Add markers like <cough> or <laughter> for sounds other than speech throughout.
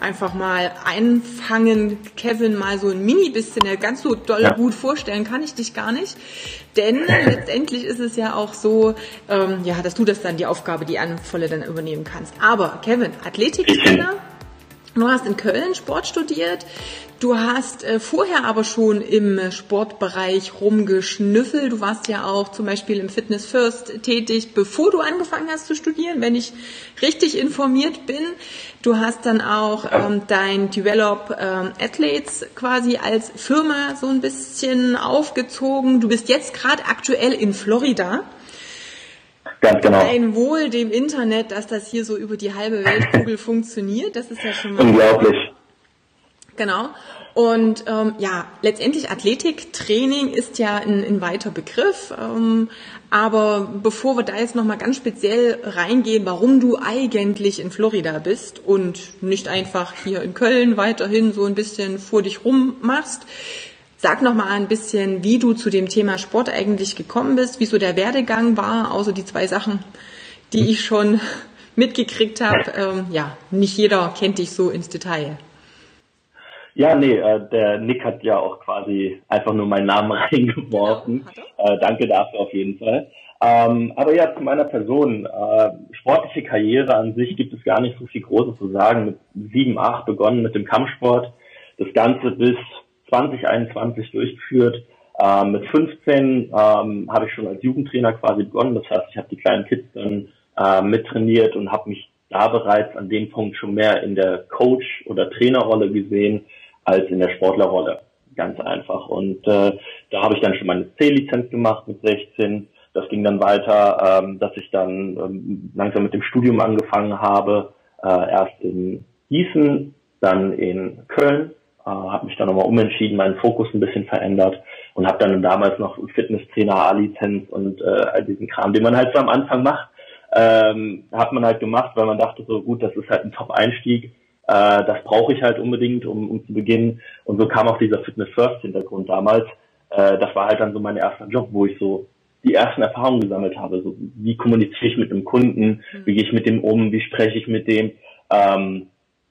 einfach mal einfangen, Kevin mal so ein mini bisschen, ja, ganz so doll ja. gut vorstellen kann ich dich gar nicht. Denn <laughs> letztendlich ist es ja auch so, ähm, ja, dass du das dann die Aufgabe, die Anvolle dann übernehmen kannst. Aber Kevin, Athletiktrainer, du hast in Köln Sport studiert, Du hast äh, vorher aber schon im Sportbereich rumgeschnüffelt. Du warst ja auch zum Beispiel im Fitness First tätig, bevor du angefangen hast zu studieren, wenn ich richtig informiert bin. Du hast dann auch ähm, dein Develop ähm, Athletes quasi als Firma so ein bisschen aufgezogen. Du bist jetzt gerade aktuell in Florida. Ganz genau. Ein Wohl dem Internet, dass das hier so über die halbe Weltkugel <laughs> funktioniert. Das ist ja schon mal unglaublich. Genau. Und ähm, ja, letztendlich Athletiktraining ist ja ein, ein weiter Begriff. Ähm, aber bevor wir da jetzt nochmal ganz speziell reingehen, warum du eigentlich in Florida bist und nicht einfach hier in Köln weiterhin so ein bisschen vor dich rum machst, sag nochmal ein bisschen, wie du zu dem Thema Sport eigentlich gekommen bist, wieso der Werdegang war, außer die zwei Sachen, die ich schon <laughs> mitgekriegt habe. Ähm, ja, nicht jeder kennt dich so ins Detail. Ja, nee, äh, der Nick hat ja auch quasi einfach nur meinen Namen <laughs> reingeworfen. Genau, äh, danke dafür auf jeden Fall. Ähm, aber ja, zu meiner Person. Äh, sportliche Karriere an sich gibt es gar nicht so viel Großes zu sagen. Mit sieben, acht begonnen mit dem Kampfsport. Das Ganze bis 2021 durchgeführt. Ähm, mit 15 ähm, habe ich schon als Jugendtrainer quasi begonnen. Das heißt, ich habe die kleinen Kids dann äh, mittrainiert und habe mich da bereits an dem Punkt schon mehr in der Coach- oder Trainerrolle gesehen als in der Sportlerrolle. Ganz einfach. Und äh, da habe ich dann schon meine C-Lizenz gemacht mit 16. Das ging dann weiter, ähm, dass ich dann ähm, langsam mit dem Studium angefangen habe. Äh, erst in Gießen, dann in Köln. Äh, habe mich dann nochmal umentschieden, meinen Fokus ein bisschen verändert und habe dann damals noch Fitnesstrainer, A-Lizenz und äh, all diesen Kram, den man halt so am Anfang macht, ähm, hat man halt gemacht, weil man dachte so, gut, das ist halt ein Top-Einstieg äh, das brauche ich halt unbedingt, um, um zu beginnen. Und so kam auch dieser Fitness First Hintergrund damals. Äh, das war halt dann so mein erster Job, wo ich so die ersten Erfahrungen gesammelt habe. So, wie kommuniziere ich mit einem Kunden? Mhm. Wie gehe ich mit dem um? Wie spreche ich mit dem? Ähm,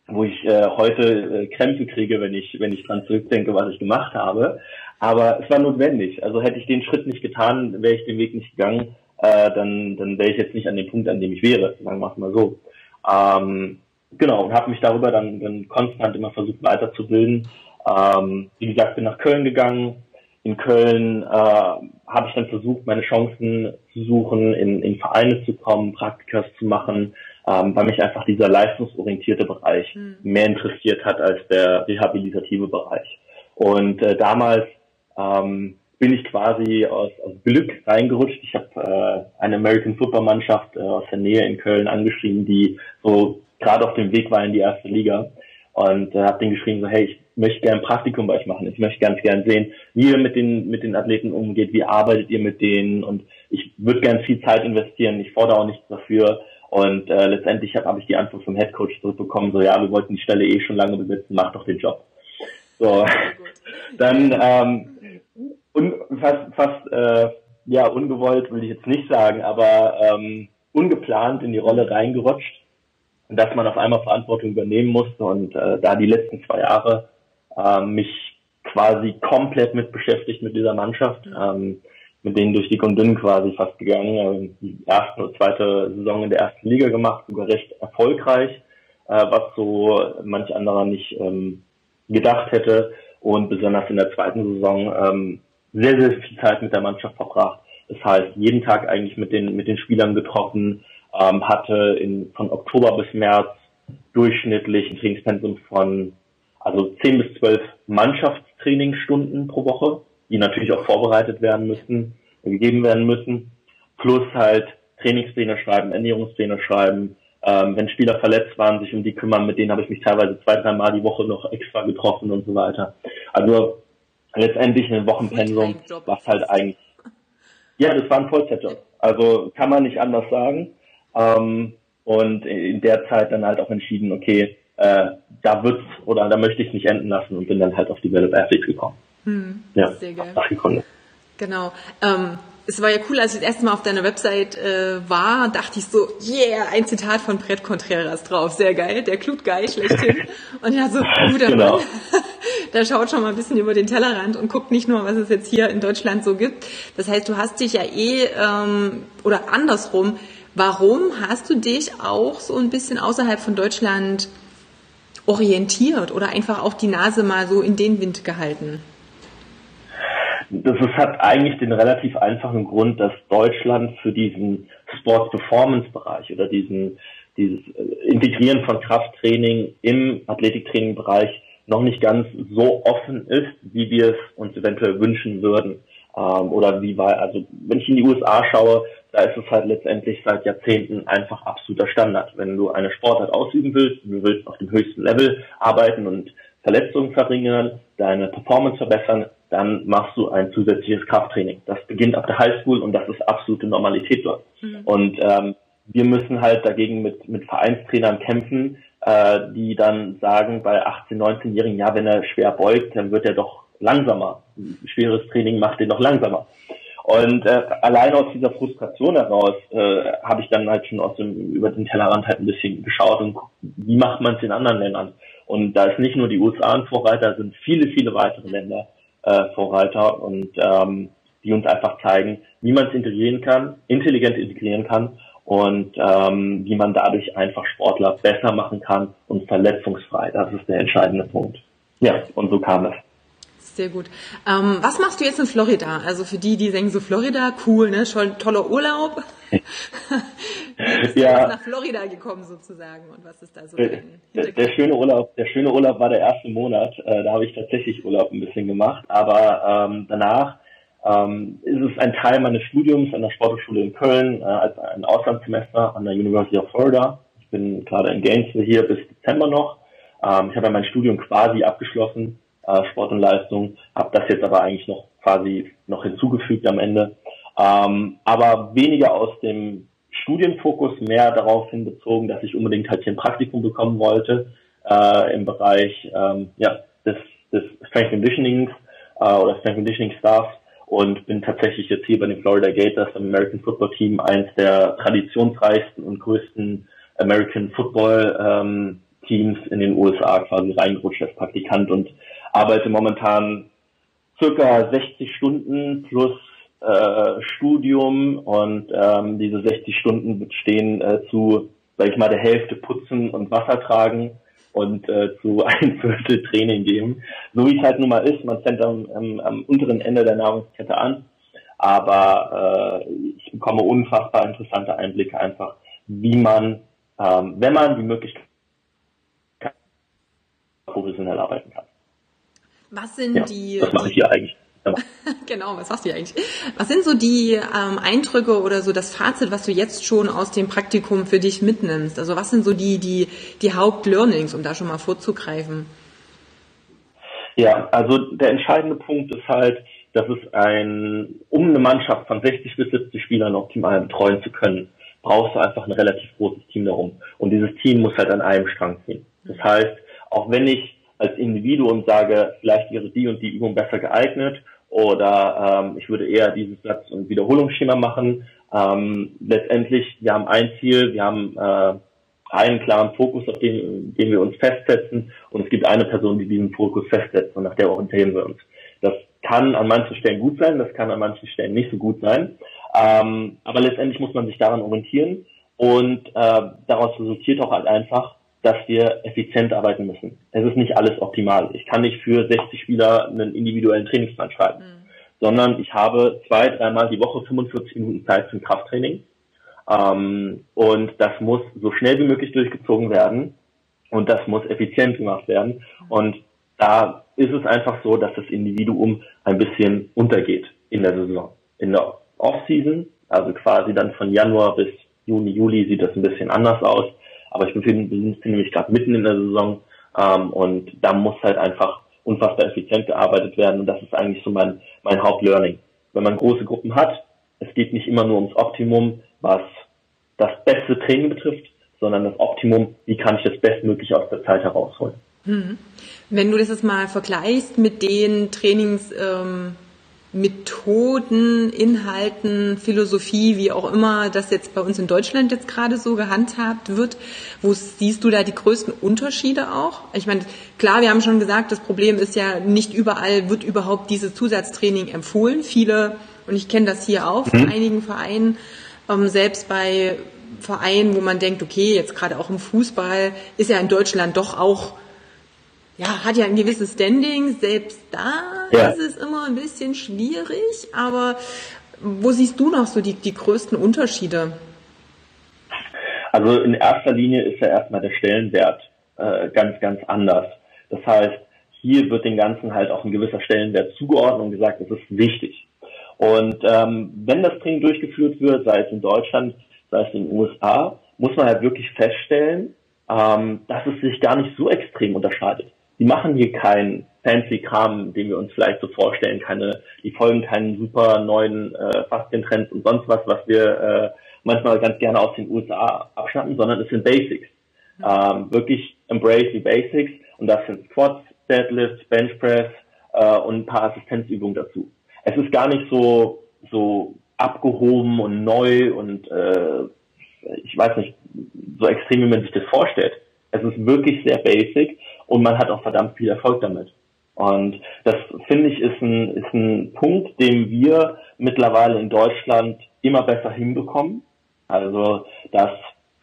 wo ich äh, heute äh, Krämpfe kriege, wenn ich, wenn ich dran zurückdenke, was ich gemacht habe. Aber es war notwendig. Also hätte ich den Schritt nicht getan, wäre ich den Weg nicht gegangen, äh, dann, dann wäre ich jetzt nicht an dem Punkt, an dem ich wäre. Sagen wir mal so. Ähm, genau, und habe mich darüber dann, dann konstant immer versucht weiterzubilden. Ähm, wie gesagt, bin nach Köln gegangen. In Köln äh, habe ich dann versucht, meine Chancen zu suchen, in, in Vereine zu kommen, Praktikas zu machen, ähm, weil mich einfach dieser leistungsorientierte Bereich mhm. mehr interessiert hat als der rehabilitative Bereich. Und äh, damals ähm, bin ich quasi aus, aus Glück reingerutscht. Ich habe äh, eine American Football Mannschaft äh, aus der Nähe in Köln angeschrieben, die so gerade auf dem Weg war in die erste Liga und äh, habe den geschrieben so hey ich möchte gerne ein Praktikum bei euch machen ich möchte ganz gern sehen wie ihr mit den mit den Athleten umgeht wie arbeitet ihr mit denen und ich würde gern viel Zeit investieren ich fordere auch nichts dafür und äh, letztendlich habe hab ich die Antwort vom Headcoach zurückbekommen so ja wir wollten die Stelle eh schon lange besetzen mach doch den Job. So <laughs> dann ähm, un, fast fast äh, ja ungewollt will ich jetzt nicht sagen aber ähm, ungeplant in die Rolle reingerutscht dass man auf einmal Verantwortung übernehmen musste und äh, da die letzten zwei Jahre äh, mich quasi komplett mit beschäftigt mit dieser Mannschaft, ähm, mit denen durch die und dünn quasi fast gegangen, äh, die erste und zweite Saison in der ersten Liga gemacht, sogar recht erfolgreich, äh, was so manch anderer nicht ähm, gedacht hätte. Und besonders in der zweiten Saison ähm, sehr, sehr viel Zeit mit der Mannschaft verbracht. Das heißt, jeden Tag eigentlich mit den, mit den Spielern getroffen, ähm, hatte in, von Oktober bis März durchschnittlich ein Trainingspensum von also 10 bis 12 Mannschaftstrainingsstunden pro Woche, die natürlich auch vorbereitet werden müssen, gegeben werden müssen, plus halt Trainingspläne schreiben, Ernährungspläne schreiben, ähm, wenn Spieler verletzt waren, sich um die kümmern, mit denen habe ich mich teilweise zwei, drei Mal die Woche noch extra getroffen und so weiter. Also letztendlich ein Wochenpensum, was halt eigentlich, ja, das war ein Vollzeitjob. Also kann man nicht anders sagen. Ähm, und in der Zeit dann halt auch entschieden, okay, äh, da wird's oder da möchte ich nicht enden lassen und bin dann halt auf die of Athletes gekommen. Hm, ja, sehr geil. Genau. Ähm, es war ja cool, als ich das erste Mal auf deiner Website äh, war, dachte ich so, yeah, ein Zitat von Brett Contreras drauf, sehr geil, der Klutgeil schlechthin. <laughs> Und ja, so, guter genau. Mann, <laughs> der schaut schon mal ein bisschen über den Tellerrand und guckt nicht nur, was es jetzt hier in Deutschland so gibt. Das heißt, du hast dich ja eh, ähm, oder andersrum, warum hast du dich auch so ein bisschen außerhalb von Deutschland orientiert oder einfach auch die Nase mal so in den Wind gehalten? Das ist, hat eigentlich den relativ einfachen Grund, dass Deutschland für diesen Sport Performance Bereich oder diesen dieses äh, Integrieren von Krafttraining im Athletiktraining Bereich noch nicht ganz so offen ist, wie wir es uns eventuell wünschen würden. Ähm, oder wie war, also wenn ich in die USA schaue, da ist es halt letztendlich seit Jahrzehnten einfach absoluter Standard. Wenn du eine Sportart ausüben willst, du willst auf dem höchsten Level arbeiten und Verletzungen verringern, deine Performance verbessern, dann machst du ein zusätzliches Krafttraining. Das beginnt ab der Highschool und das ist absolute Normalität dort. Mhm. Und ähm, wir müssen halt dagegen mit, mit Vereinstrainern kämpfen, äh, die dann sagen bei 18, 19-Jährigen, ja, wenn er schwer beugt, dann wird er doch langsamer. Schweres Training macht ihn doch langsamer. Und äh, allein aus dieser Frustration heraus äh, habe ich dann halt schon aus dem über den Tellerrand halt ein bisschen geschaut und wie macht man es in anderen Ländern. Und da ist nicht nur die USA ein Vorreiter, sind viele, viele weitere Länder, äh, Vorreiter und ähm, die uns einfach zeigen, wie man es integrieren kann, intelligent integrieren kann und ähm, wie man dadurch einfach Sportler besser machen kann und verletzungsfrei. Das ist der entscheidende Punkt. Ja, und so kam es. Sehr gut. Ähm, was machst du jetzt in Florida? Also für die, die denken so Florida, cool, ne? Schon toller Urlaub. <laughs> bist ja. du nach Florida gekommen sozusagen und was ist da so der, der, der, schöne Urlaub, der schöne Urlaub war der erste Monat. Äh, da habe ich tatsächlich Urlaub ein bisschen gemacht, aber ähm, danach ähm, ist es ein Teil meines Studiums an der Sporthochschule in Köln äh, als ein Auslandssemester an der University of Florida. Ich bin gerade in Gainesville hier bis Dezember noch. Ähm, ich habe ja mein Studium quasi abgeschlossen, äh, Sport und Leistung, habe das jetzt aber eigentlich noch quasi noch hinzugefügt am Ende. Ähm, aber weniger aus dem Studienfokus mehr darauf hin bezogen, dass ich unbedingt halt hier ein Praktikum bekommen wollte äh, im Bereich ähm, ja, des, des Strength Conditionings äh, oder Strength Conditioning Staff und bin tatsächlich jetzt hier bei den Florida Gators im American Football Team eines der traditionsreichsten und größten American Football ähm, Teams in den USA quasi reingerutscht als Praktikant und arbeite momentan circa 60 Stunden plus äh, Studium und ähm, diese 60 Stunden bestehen äh, zu, sag ich mal, der Hälfte putzen und Wasser tragen und äh, zu <laughs> ein Viertel Training geben. So wie es halt nun mal ist, man fängt am, am, am unteren Ende der Nahrungskette an, aber äh, ich bekomme unfassbar interessante Einblicke einfach, wie man, ähm, wenn man die Möglichkeit professionell arbeiten kann. Was sind ja, die... Das mache ich hier eigentlich. <laughs> genau, was hast du eigentlich? Was sind so die ähm, Eindrücke oder so das Fazit, was du jetzt schon aus dem Praktikum für dich mitnimmst? Also was sind so die, die, die Hauptlearnings, um da schon mal vorzugreifen? Ja, also der entscheidende Punkt ist halt, dass es ein, um eine Mannschaft von 60 bis 70 Spielern optimal betreuen zu können, brauchst du einfach ein relativ großes Team darum. Und dieses Team muss halt an einem Strang ziehen. Das heißt, auch wenn ich als Individuum sage, vielleicht wäre die und die Übung besser geeignet oder ähm, ich würde eher dieses Satz- und Wiederholungsschema machen. Ähm, letztendlich, wir haben ein Ziel, wir haben äh, einen klaren Fokus, auf den, den wir uns festsetzen und es gibt eine Person, die diesen Fokus festsetzt und nach der orientieren wir uns. Das kann an manchen Stellen gut sein, das kann an manchen Stellen nicht so gut sein, ähm, aber letztendlich muss man sich daran orientieren und äh, daraus resultiert auch halt einfach, dass wir effizient arbeiten müssen. Es ist nicht alles optimal. Ich kann nicht für 60 Spieler einen individuellen Trainingsplan schreiben, mhm. sondern ich habe zwei, dreimal die Woche 45 Minuten Zeit ein Krafttraining. Ähm, und das muss so schnell wie möglich durchgezogen werden und das muss effizient gemacht werden. Mhm. Und da ist es einfach so, dass das Individuum ein bisschen untergeht in der Saison. In der Off-Season, also quasi dann von Januar bis Juni, Juli sieht das ein bisschen anders aus aber ich befinde, mich gerade mitten in der Saison ähm, und da muss halt einfach unfassbar effizient gearbeitet werden. Und das ist eigentlich so mein, mein Hauptlearning. Wenn man große Gruppen hat, es geht nicht immer nur ums Optimum, was das beste Training betrifft, sondern das Optimum, wie kann ich das bestmöglich aus der Zeit herausholen. Hm. Wenn du das jetzt mal vergleichst mit den Trainings, ähm Methoden, Inhalten, Philosophie, wie auch immer das jetzt bei uns in Deutschland jetzt gerade so gehandhabt wird. Wo siehst du da die größten Unterschiede auch? Ich meine, klar, wir haben schon gesagt, das Problem ist ja, nicht überall wird überhaupt dieses Zusatztraining empfohlen. Viele, und ich kenne das hier auch von mhm. einigen Vereinen, ähm, selbst bei Vereinen, wo man denkt, okay, jetzt gerade auch im Fußball ist ja in Deutschland doch auch ja, hat ja ein gewisses Standing. Selbst da ja. ist es immer ein bisschen schwierig. Aber wo siehst du noch so die, die größten Unterschiede? Also in erster Linie ist ja erstmal der Stellenwert äh, ganz, ganz anders. Das heißt, hier wird dem Ganzen halt auch ein gewisser Stellenwert zugeordnet und gesagt, das ist wichtig. Und ähm, wenn das Training durchgeführt wird, sei es in Deutschland, sei es in den USA, muss man halt wirklich feststellen, ähm, dass es sich gar nicht so extrem unterscheidet die machen hier keinen fancy Kram, den wir uns vielleicht so vorstellen, keine, die folgen keinen super neuen äh, Faszientrends und sonst was, was wir äh, manchmal ganz gerne aus den USA abschnappen, sondern es sind Basics. Ähm, wirklich embrace die Basics und das sind Squats, Deadlifts, Bench Press äh, und ein paar Assistenzübungen dazu. Es ist gar nicht so so abgehoben und neu und äh, ich weiß nicht so extrem, wie man sich das vorstellt. Es ist wirklich sehr basic und man hat auch verdammt viel Erfolg damit. Und das finde ich ist ein, ist ein Punkt, den wir mittlerweile in Deutschland immer besser hinbekommen. Also, dass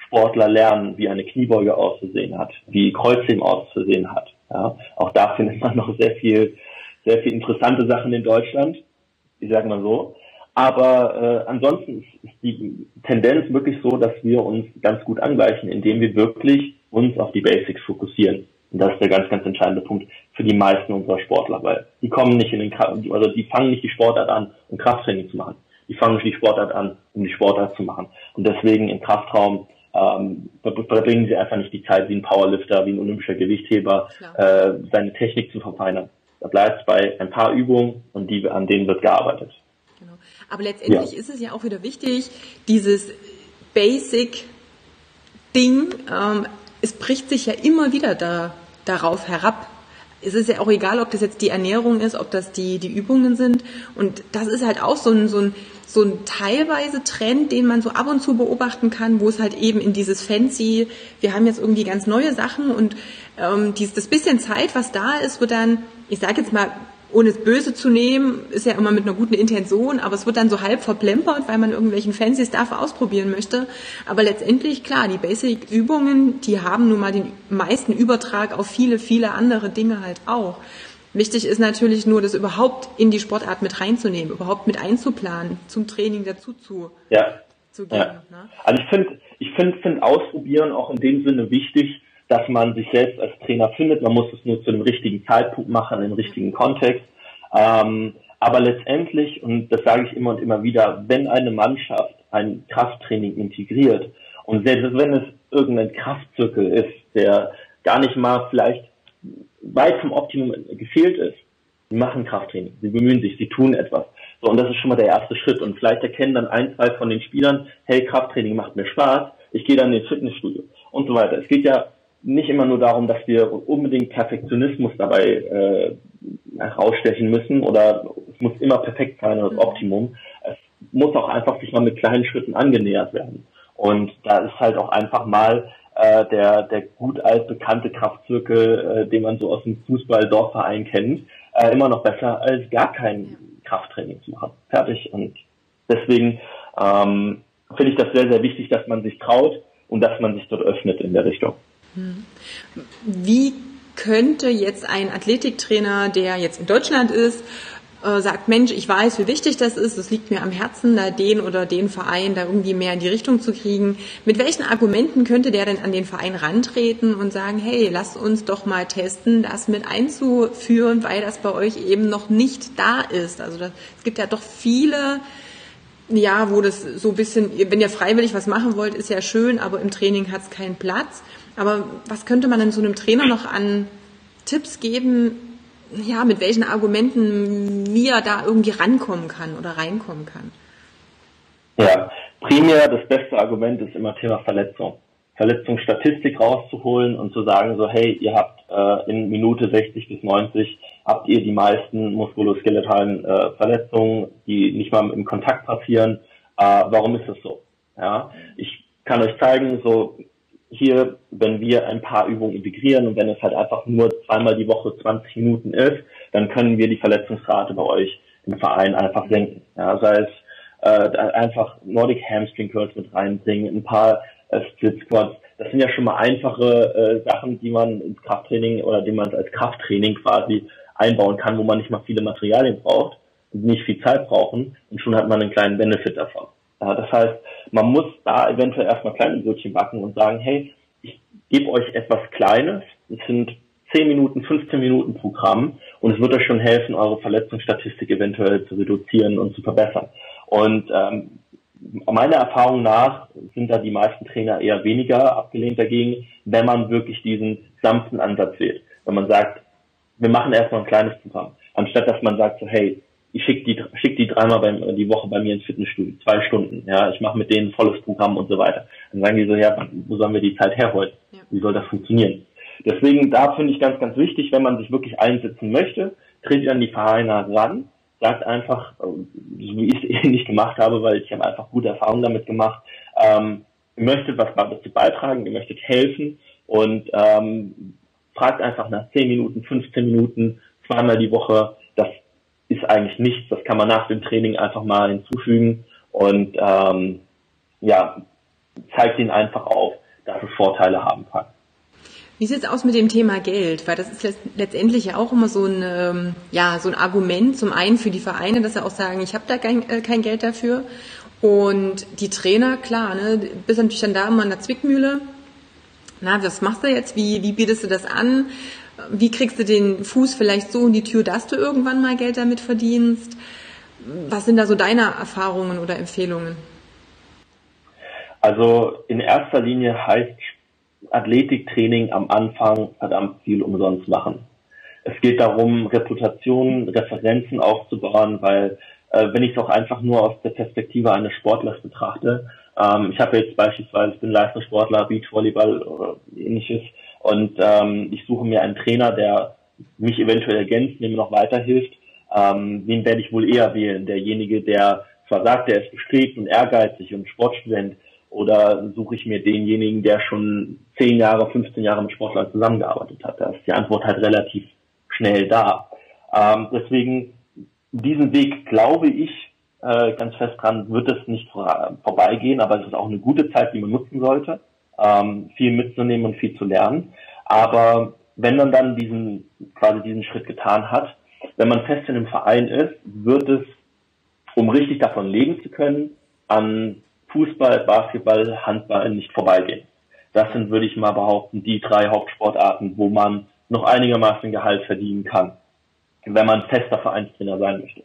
Sportler lernen, wie eine Kniebeuge auszusehen hat, wie Kreuzheben auszusehen hat. Ja, auch da findet man noch sehr viel, sehr viel interessante Sachen in Deutschland. Ich sage mal so. Aber äh, ansonsten ist, die Tendenz wirklich so, dass wir uns ganz gut angleichen, indem wir wirklich uns auf die Basics fokussieren. Und das ist der ganz, ganz entscheidende Punkt für die meisten unserer Sportler, weil die kommen nicht in den, also die fangen nicht die Sportart an, um Krafttraining zu machen. Die fangen nicht die Sportart an, um die Sportart zu machen. Und deswegen im Kraftraum ähm, verbringen sie einfach nicht die Zeit wie ein Powerlifter, wie ein olympischer Gewichtheber, äh, seine Technik zu verfeinern. Da bleibt es bei ein paar Übungen und die, an denen wird gearbeitet. Genau. Aber letztendlich ja. ist es ja auch wieder wichtig, dieses Basic Ding, ähm, es bricht sich ja immer wieder da darauf herab. Es ist ja auch egal, ob das jetzt die Ernährung ist, ob das die, die Übungen sind. Und das ist halt auch so ein, so ein, so ein teilweise Trend, den man so ab und zu beobachten kann, wo es halt eben in dieses Fancy, wir haben jetzt irgendwie ganz neue Sachen und ähm, dieses, das bisschen Zeit, was da ist, wird dann, ich sage jetzt mal ohne es böse zu nehmen, ist ja immer mit einer guten Intention, aber es wird dann so halb verplempert, weil man irgendwelchen fancy Stuff ausprobieren möchte. Aber letztendlich, klar, die Basic-Übungen, die haben nun mal den meisten Übertrag auf viele, viele andere Dinge halt auch. Wichtig ist natürlich nur, das überhaupt in die Sportart mit reinzunehmen, überhaupt mit einzuplanen, zum Training dazu zu, ja. zu gehen. Ja. Ne? Also ich finde, ich finde, find Ausprobieren auch in dem Sinne wichtig, dass man sich selbst als Trainer findet. Man muss es nur zu dem richtigen Zeitpunkt machen, im richtigen Kontext. Ähm, aber letztendlich, und das sage ich immer und immer wieder, wenn eine Mannschaft ein Krafttraining integriert und selbst wenn es irgendein Kraftzirkel ist, der gar nicht mal vielleicht weit vom Optimum gefehlt ist, die machen Krafttraining, sie bemühen sich, sie tun etwas. So, und das ist schon mal der erste Schritt. Und vielleicht erkennen dann ein, zwei von den Spielern, hey, Krafttraining macht mir Spaß, ich gehe dann ins Fitnessstudio und so weiter. Es geht ja nicht immer nur darum, dass wir unbedingt Perfektionismus dabei äh, herausstechen müssen oder es muss immer perfekt sein, das mhm. Optimum. Es muss auch einfach sich mal mit kleinen Schritten angenähert werden. Und da ist halt auch einfach mal äh, der, der gut altbekannte Kraftzirkel, äh, den man so aus dem Fußball-Dorfverein kennt, äh, immer noch besser als gar kein Krafttraining zu machen. Fertig. Und deswegen ähm, finde ich das sehr, sehr wichtig, dass man sich traut und dass man sich dort öffnet in der Richtung. Wie könnte jetzt ein Athletiktrainer, der jetzt in Deutschland ist, äh, sagt, Mensch, ich weiß, wie wichtig das ist, es liegt mir am Herzen, da den oder den Verein da irgendwie mehr in die Richtung zu kriegen. Mit welchen Argumenten könnte der denn an den Verein rantreten und sagen, hey, lass uns doch mal testen, das mit einzuführen, weil das bei euch eben noch nicht da ist. Also das, es gibt ja doch viele ja, wo das so ein bisschen, wenn ihr freiwillig was machen wollt, ist ja schön, aber im Training hat es keinen Platz. Aber was könnte man denn so einem Trainer noch an Tipps geben, ja, mit welchen Argumenten mir da irgendwie rankommen kann oder reinkommen kann. Ja, primär das beste Argument ist immer Thema Verletzung. Verletzungsstatistik rauszuholen und zu sagen so, hey, ihr habt äh, in Minute 60 bis 90 habt ihr die meisten muskuloskeletalen äh, Verletzungen, die nicht mal im Kontakt passieren. Äh, warum ist das so? Ja, ich kann euch zeigen, so hier, wenn wir ein paar Übungen integrieren und wenn es halt einfach nur zweimal die Woche 20 Minuten ist, dann können wir die Verletzungsrate bei euch im Verein einfach senken. Ja, sei es äh, einfach Nordic Hamstring Curls mit reinbringen, ein paar äh, Split Squats. Das sind ja schon mal einfache äh, Sachen, die man ins Krafttraining oder die man als Krafttraining quasi einbauen kann, wo man nicht mal viele Materialien braucht und nicht viel Zeit brauchen und schon hat man einen kleinen Benefit davon. Ja, das heißt, man muss da eventuell erstmal kleine Brötchen backen und sagen, hey, ich gebe euch etwas Kleines. Es sind 10 Minuten, 15 Minuten Programm und es wird euch schon helfen, eure Verletzungsstatistik eventuell zu reduzieren und zu verbessern. Und ähm, meiner Erfahrung nach sind da die meisten Trainer eher weniger abgelehnt dagegen, wenn man wirklich diesen sanften Ansatz wählt. Wenn man sagt, wir machen erstmal ein kleines Programm, anstatt dass man sagt so, hey, ich schicke die, schick die dreimal beim, die Woche bei mir ins Fitnessstudio, zwei Stunden, ja, ich mache mit denen ein volles Programm und so weiter. Dann sagen die so, ja, wo sollen wir die Zeit herholen? Ja. Wie soll das funktionieren? Deswegen, da finde ich ganz, ganz wichtig, wenn man sich wirklich einsetzen möchte, tretet an die Vereine ran, sagt einfach, wie ich es eh nicht gemacht habe, weil ich habe einfach gute Erfahrungen damit gemacht, ähm, ihr möchtet was dazu beitragen, ihr möchtet helfen und ähm, fragt einfach nach 10 Minuten, 15 Minuten, zweimal die Woche, ist eigentlich nichts. Das kann man nach dem Training einfach mal hinzufügen und ähm, ja, zeigt ihnen einfach auf, dass es Vorteile haben kann. Wie sieht es aus mit dem Thema Geld? Weil das ist letztendlich ja auch immer so ein, ähm, ja, so ein Argument, zum einen für die Vereine, dass sie auch sagen, ich habe da kein, äh, kein Geld dafür. Und die Trainer, klar, ne, bist natürlich dann da immer in der Zwickmühle. Na, was machst du jetzt? Wie, wie bietest du das an? Wie kriegst du den Fuß vielleicht so in die Tür, dass du irgendwann mal Geld damit verdienst? Was sind da so deine Erfahrungen oder Empfehlungen? Also in erster Linie heißt Athletiktraining am Anfang verdammt viel umsonst machen. Es geht darum, Reputationen, Referenzen aufzubauen, weil äh, wenn ich es auch einfach nur aus der Perspektive eines Sportlers betrachte, ähm, ich habe jetzt beispielsweise, ich bin Leistungssportler, Beachvolleyball oder ähnliches, und ähm, ich suche mir einen Trainer, der mich eventuell ergänzt, mir noch weiterhilft. Ähm, den werde ich wohl eher wählen. Derjenige, der zwar sagt, er ist bestrebt und ehrgeizig und Sportstudent, oder suche ich mir denjenigen, der schon 10 Jahre, 15 Jahre mit Sportlern zusammengearbeitet hat? Da ist die Antwort halt relativ schnell da. Ähm, deswegen, diesen Weg glaube ich äh, ganz fest dran, wird es nicht vor, vorbeigehen, aber es ist auch eine gute Zeit, die man nutzen sollte ähm, viel mitzunehmen und viel zu lernen. Aber wenn man dann diesen, quasi diesen Schritt getan hat, wenn man fest in einem Verein ist, wird es, um richtig davon leben zu können, an Fußball, Basketball, Handball nicht vorbeigehen. Das sind, würde ich mal behaupten, die drei Hauptsportarten, wo man noch einigermaßen Gehalt verdienen kann, wenn man fester Vereinstrainer sein möchte.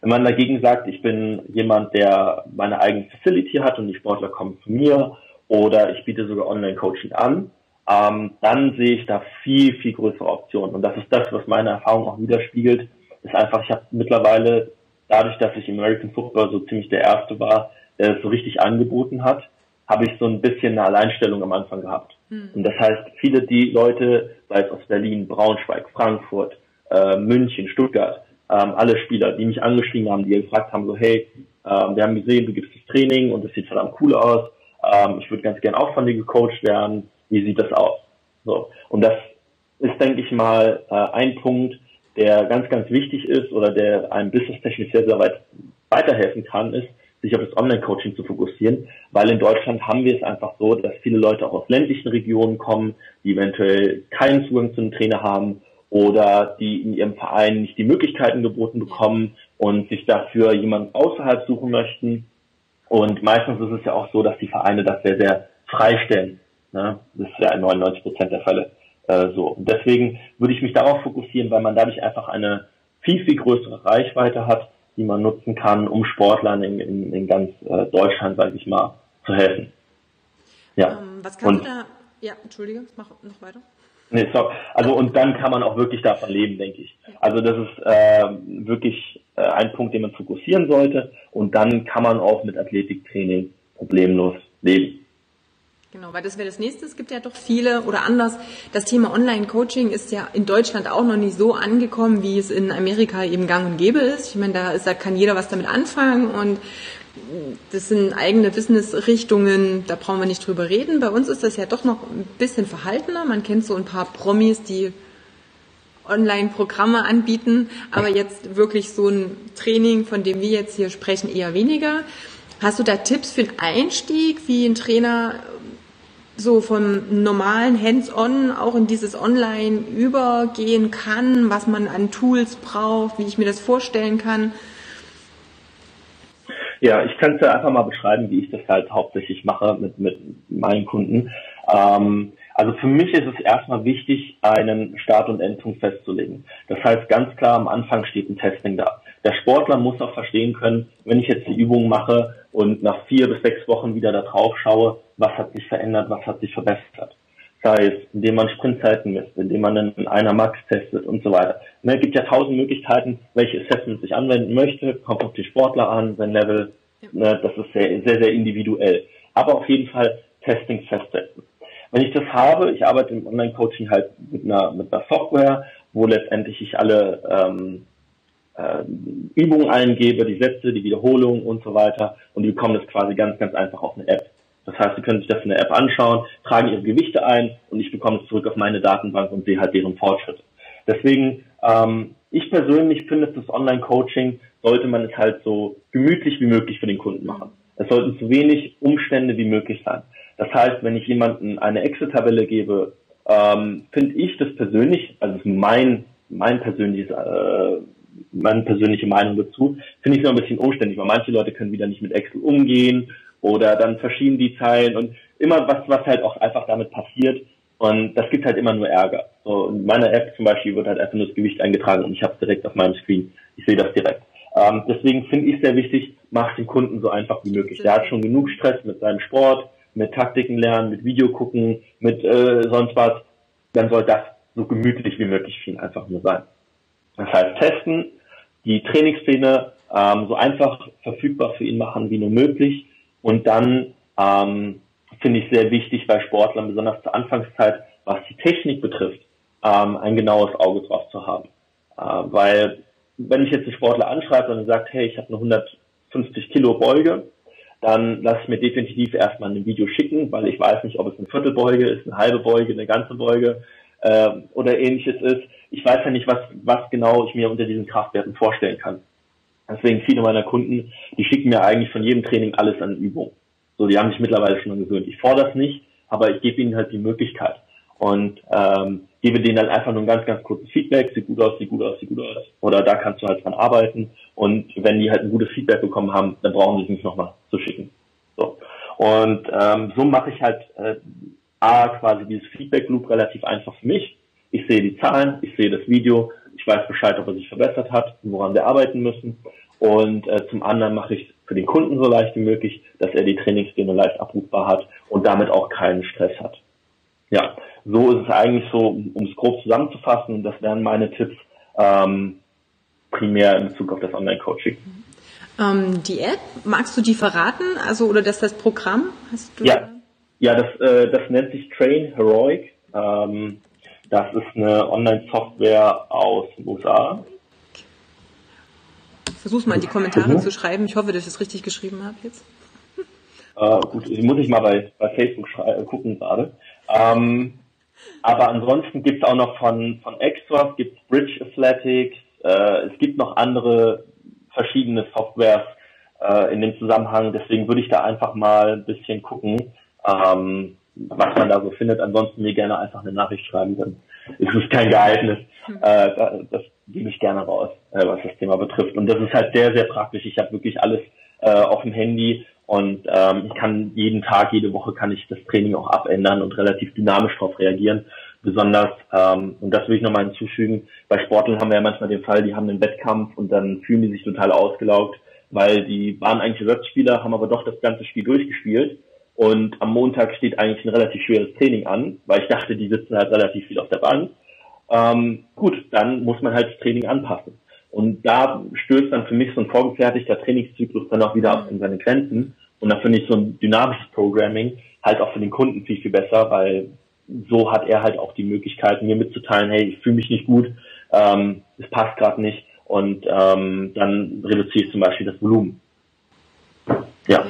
Wenn man dagegen sagt, ich bin jemand, der meine eigene Facility hat und die Sportler kommen zu mir oder ich biete sogar Online-Coaching an, ähm, dann sehe ich da viel, viel größere Optionen. Und das ist das, was meine Erfahrung auch widerspiegelt, ist einfach, ich habe mittlerweile, dadurch, dass ich im American Football so ziemlich der Erste war, der es so richtig angeboten hat, habe ich so ein bisschen eine Alleinstellung am Anfang gehabt. Mhm. Und das heißt, viele die Leute, sei es aus Berlin, Braunschweig, Frankfurt, äh, München, Stuttgart, ähm, alle Spieler, die mich angeschrieben haben, die gefragt haben, so hey, äh, wir haben gesehen, du gibst das Training und das sieht verdammt cool aus ähm, ich würde ganz gern auch von dir gecoacht werden, wie sieht das aus? So. Und das ist, denke ich mal, äh, ein Punkt, der ganz, ganz wichtig ist oder der einem businesstechnisch sehr, sehr weit weiterhelfen kann, ist, sich auf das Online-Coaching zu fokussieren, weil in Deutschland haben wir es einfach so, dass viele Leute auch aus ländlichen Regionen kommen, die eventuell keinen Zugang zu einem Trainer haben oder die in ihrem Verein nicht die Möglichkeiten geboten bekommen und sich dafür jemanden außerhalb suchen möchten, und meistens ist es ja auch so, dass die Vereine das sehr, sehr freistellen. Ne? Das ist ja in 99 Prozent der Fälle äh, so. Und deswegen würde ich mich darauf fokussieren, weil man dadurch einfach eine viel, viel größere Reichweite hat, die man nutzen kann, um Sportlern in, in, in ganz äh, Deutschland, sage ich mal, zu helfen. Ja. Ähm, was kannst Und, du da, ja, entschuldige, mach noch weiter. Nee, sorry. Also und dann kann man auch wirklich davon leben, denke ich. Also das ist äh, wirklich äh, ein Punkt, den man fokussieren sollte. Und dann kann man auch mit Athletiktraining problemlos leben. Genau, weil das wäre das nächste. Es gibt ja doch viele oder anders. Das Thema Online-Coaching ist ja in Deutschland auch noch nicht so angekommen, wie es in Amerika eben gang und gäbe ist. Ich meine, da, ist, da kann jeder was damit anfangen und das sind eigene Business-Richtungen, da brauchen wir nicht drüber reden. Bei uns ist das ja doch noch ein bisschen verhaltener. Man kennt so ein paar Promis, die Online-Programme anbieten, aber jetzt wirklich so ein Training, von dem wir jetzt hier sprechen, eher weniger. Hast du da Tipps für den Einstieg, wie ein Trainer so vom normalen Hands-on auch in dieses Online übergehen kann, was man an Tools braucht, wie ich mir das vorstellen kann? Ja, ich kann es ja einfach mal beschreiben, wie ich das halt hauptsächlich mache mit, mit meinen Kunden. Ähm, also für mich ist es erstmal wichtig, einen Start- und Endpunkt festzulegen. Das heißt, ganz klar am Anfang steht ein Testing da. Der Sportler muss auch verstehen können, wenn ich jetzt die Übung mache und nach vier bis sechs Wochen wieder da drauf schaue, was hat sich verändert, was hat sich verbessert. Sei es, indem man Sprintzeiten misst, indem man einen einer Max testet und so weiter. Ne, es gibt ja tausend Möglichkeiten, welche Assessment sich anwenden möchte, kommt auf den Sportler an, sein Level, ne, das ist sehr, sehr, sehr individuell. Aber auf jeden Fall Testing festsetzen. Wenn ich das habe, ich arbeite im Online-Coaching halt mit einer, mit einer Software, wo letztendlich ich alle ähm, äh, Übungen eingebe, die Sätze, die Wiederholungen und so weiter und die bekommen das quasi ganz, ganz einfach auf eine App. Das heißt, Sie können sich das in der App anschauen, tragen Ihre Gewichte ein und ich bekomme es zurück auf meine Datenbank und sehe halt deren Fortschritte. Deswegen, ähm, ich persönlich finde, das Online-Coaching sollte man es halt so gemütlich wie möglich für den Kunden machen. Es sollten so wenig Umstände wie möglich sein. Das heißt, wenn ich jemanden eine Excel-Tabelle gebe, ähm, finde ich das persönlich, also mein mein persönliches äh, meine persönliche Meinung dazu, finde ich es noch ein bisschen umständlich, weil manche Leute können wieder nicht mit Excel umgehen oder dann verschieben die Zeilen und immer was, was halt auch einfach damit passiert. Und das gibt halt immer nur Ärger. So, in meiner App zum Beispiel wird halt einfach nur das Gewicht eingetragen und ich habe es direkt auf meinem Screen. Ich sehe das direkt. Ähm, deswegen finde ich sehr wichtig, mach den Kunden so einfach wie möglich. Der hat schon genug Stress mit seinem Sport, mit Taktiken lernen, mit Video gucken, mit äh, sonst was. Dann soll das so gemütlich wie möglich für ihn einfach nur sein. Das heißt, testen, die Trainingspläne ähm, so einfach verfügbar für ihn machen wie nur möglich und dann ähm, finde ich sehr wichtig bei Sportlern, besonders zur Anfangszeit, was die Technik betrifft, ähm, ein genaues Auge drauf zu haben. Äh, weil wenn ich jetzt einen Sportler anschreibe und sagt, hey, ich habe eine 150 Kilo Beuge, dann lasse ich mir definitiv erstmal ein Video schicken, weil ich weiß nicht, ob es eine Viertelbeuge ist, eine halbe Beuge, eine ganze Beuge äh, oder ähnliches ist. Ich weiß ja nicht, was, was genau ich mir unter diesen Kraftwerten vorstellen kann. Deswegen viele meiner Kunden, die schicken mir eigentlich von jedem Training alles an Übung. So, die haben sich mittlerweile schon gewöhnt. Ich fordere das nicht, aber ich gebe ihnen halt die Möglichkeit und ähm, gebe denen dann einfach nur ein ganz, ganz kurzes Feedback, sieht gut aus, sieht gut aus, sieht gut aus. Oder da kannst du halt dran arbeiten. Und wenn die halt ein gutes Feedback bekommen haben, dann brauchen sie es nicht nochmal zu schicken. So. Und ähm, so mache ich halt äh, A, quasi dieses Feedback Loop relativ einfach für mich. Ich sehe die Zahlen, ich sehe das Video, ich weiß Bescheid, ob er sich verbessert hat, woran wir arbeiten müssen. Und äh, zum anderen mache ich für den Kunden so leicht wie möglich, dass er die Trainingspläne leicht abrufbar hat und damit auch keinen Stress hat. Ja, so ist es eigentlich so, um es grob zusammenzufassen. Und das wären meine Tipps ähm, primär in Bezug auf das Online-Coaching. Ähm, die App, magst du die verraten? Also oder das das Programm? Hast du ja, ja, das, äh, das nennt sich Train Heroic. Ähm, das ist eine Online-Software aus den USA. Versuch's mal in die Kommentare mhm. zu schreiben. Ich hoffe, dass ich es richtig geschrieben habe jetzt. Äh, <laughs> gut, muss ich mal bei, bei Facebook gucken gerade. Ähm, aber ansonsten gibt es auch noch von, von Extras, gibt Bridge Athletics, äh, es gibt noch andere verschiedene Softwares äh, in dem Zusammenhang. Deswegen würde ich da einfach mal ein bisschen gucken ähm, was man da so findet. Ansonsten mir gerne einfach eine Nachricht schreiben, dann ist es kein Geheimnis. Hm. Äh, das gebe ich gerne raus, äh, was das Thema betrifft. Und das ist halt sehr, sehr praktisch. Ich habe wirklich alles äh, auf dem Handy und ähm, ich kann jeden Tag, jede Woche kann ich das Training auch abändern und relativ dynamisch darauf reagieren. Besonders, ähm, und das will ich nochmal hinzufügen, bei Sportlern haben wir ja manchmal den Fall, die haben einen Wettkampf und dann fühlen die sich total ausgelaugt, weil die waren eigentlich Ersatzspieler, haben aber doch das ganze Spiel durchgespielt Und am Montag steht eigentlich ein relativ schweres Training an, weil ich dachte, die sitzen halt relativ viel auf der Bank. Ähm, gut, dann muss man halt das Training anpassen. Und da stößt dann für mich so ein vorgefertigter Trainingszyklus dann auch wieder auf seine Grenzen. Und da finde ich so ein dynamisches Programming halt auch für den Kunden viel, viel besser, weil so hat er halt auch die Möglichkeit, mir mitzuteilen, hey, ich fühle mich nicht gut, ähm, es passt gerade nicht und ähm, dann reduziere ich zum Beispiel das Volumen. Ja. Okay.